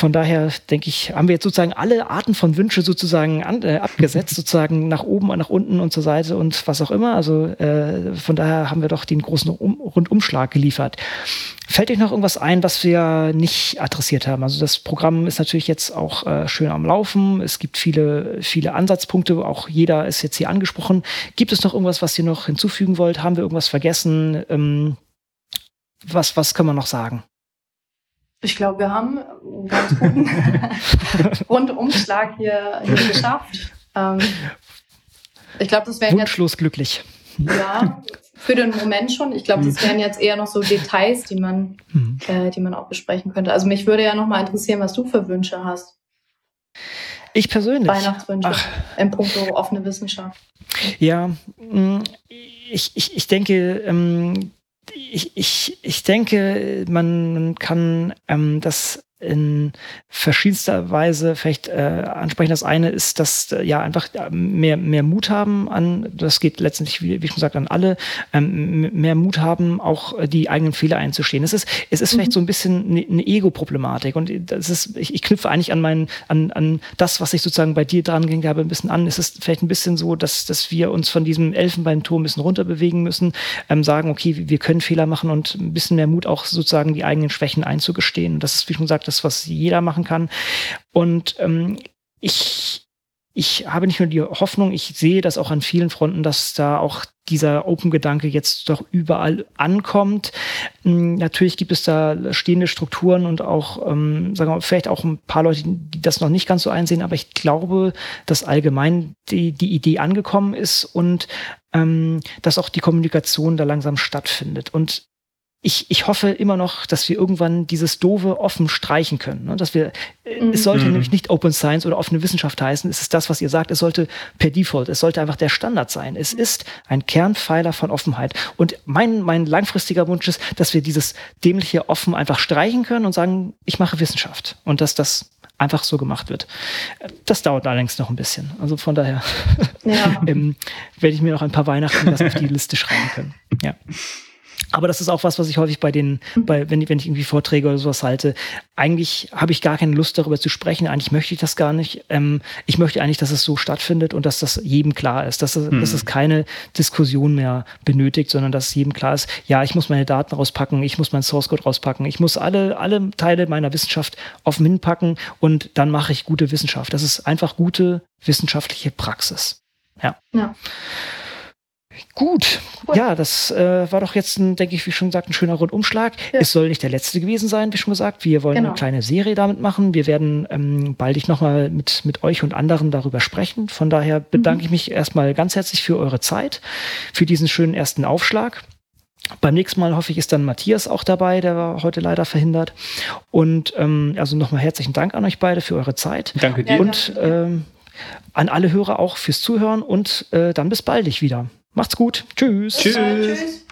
Von daher denke ich, haben wir jetzt sozusagen alle Arten von Wünsche sozusagen an, äh, abgesetzt, sozusagen nach oben, nach unten und zur Seite und was auch immer. Also äh, von daher haben wir doch den großen um Rundumschlag geliefert. Fällt euch noch irgendwas ein, was wir nicht adressiert haben? Also das Programm ist natürlich jetzt auch äh, schön am Laufen. Es gibt viele, viele Ansatzpunkte. Auch jeder ist jetzt hier angesprochen. Gibt es noch irgendwas, was ihr noch hinzufügen wollt? Haben wir irgendwas vergessen? Ähm, was, was können wir noch sagen? Ich glaube, wir haben einen ganz guten Rundumschlag hier, hier geschafft. Ähm, ich glaube, das wären Wunschlos jetzt, glücklich. Ja, für den Moment schon. Ich glaube, das wären jetzt eher noch so Details, die man, mhm. äh, die man auch besprechen könnte. Also mich würde ja noch mal interessieren, was du für Wünsche hast. Ich persönlich. Weihnachtswünsche Ach. im Punkto offene Wissenschaft. Ja, mm, ich, ich, ich denke, ähm, ich, ich, ich denke, man kann ähm, das in verschiedenster Weise vielleicht äh, ansprechen. Das eine ist, dass äh, ja einfach äh, mehr, mehr Mut haben an, das geht letztendlich, wie, wie schon gesagt, an alle, ähm, mehr Mut haben, auch äh, die eigenen Fehler einzustehen. Es ist, es ist mhm. vielleicht so ein bisschen eine, eine Ego-Problematik und das ist, ich, ich knüpfe eigentlich an meinen, an, an das, was ich sozusagen bei dir dran ging habe, ein bisschen an. Es ist vielleicht ein bisschen so, dass, dass wir uns von diesem Elfenbeinturm ein bisschen runterbewegen müssen, ähm, sagen, okay, wir können Fehler machen und ein bisschen mehr Mut auch sozusagen die eigenen Schwächen einzugestehen. Und das ist, wie schon gesagt, das, was jeder machen kann. Und ähm, ich, ich habe nicht nur die Hoffnung, ich sehe das auch an vielen Fronten, dass da auch dieser Open-Gedanke jetzt doch überall ankommt. Hm, natürlich gibt es da stehende Strukturen und auch, ähm, sagen wir mal, vielleicht auch ein paar Leute, die das noch nicht ganz so einsehen, aber ich glaube, dass allgemein die, die Idee angekommen ist und ähm, dass auch die Kommunikation da langsam stattfindet. Und ich, ich hoffe immer noch, dass wir irgendwann dieses doofe offen streichen können. Ne? Dass wir, äh, mhm. es sollte mhm. nämlich nicht Open Science oder offene Wissenschaft heißen. Es ist das, was ihr sagt. Es sollte per Default, es sollte einfach der Standard sein. Es ist ein Kernpfeiler von Offenheit. Und mein, mein langfristiger Wunsch ist, dass wir dieses dämliche Offen einfach streichen können und sagen, ich mache Wissenschaft. Und dass das einfach so gemacht wird. Das dauert allerdings noch ein bisschen. Also von daher ja. ähm, werde ich mir noch ein paar Weihnachten das auf die Liste schreiben können. Ja. Aber das ist auch was, was ich häufig bei den, mhm. bei, wenn, wenn ich irgendwie Vorträge oder sowas halte. Eigentlich habe ich gar keine Lust darüber zu sprechen. Eigentlich möchte ich das gar nicht. Ähm, ich möchte eigentlich, dass es so stattfindet und dass das jedem klar ist, dass, mhm. dass es keine Diskussion mehr benötigt, sondern dass jedem klar ist, ja, ich muss meine Daten rauspacken, ich muss mein Source Code rauspacken, ich muss alle, alle Teile meiner Wissenschaft auf Min packen und dann mache ich gute Wissenschaft. Das ist einfach gute wissenschaftliche Praxis. Ja. ja. Gut, cool. ja, das äh, war doch jetzt, ein, denke ich, wie schon gesagt, ein schöner Rundumschlag. Ja. Es soll nicht der letzte gewesen sein, wie schon gesagt. Wir wollen genau. eine kleine Serie damit machen. Wir werden ähm, baldig nochmal mit, mit euch und anderen darüber sprechen. Von daher bedanke mhm. ich mich erstmal ganz herzlich für eure Zeit, für diesen schönen ersten Aufschlag. Beim nächsten Mal hoffe ich, ist dann Matthias auch dabei, der war heute leider verhindert. Und ähm, also nochmal herzlichen Dank an euch beide für eure Zeit. Danke dir. Und ähm, an alle Hörer auch fürs Zuhören und äh, dann bis baldig wieder. Macht's gut. Tschüss. Tschüss. Tschüss.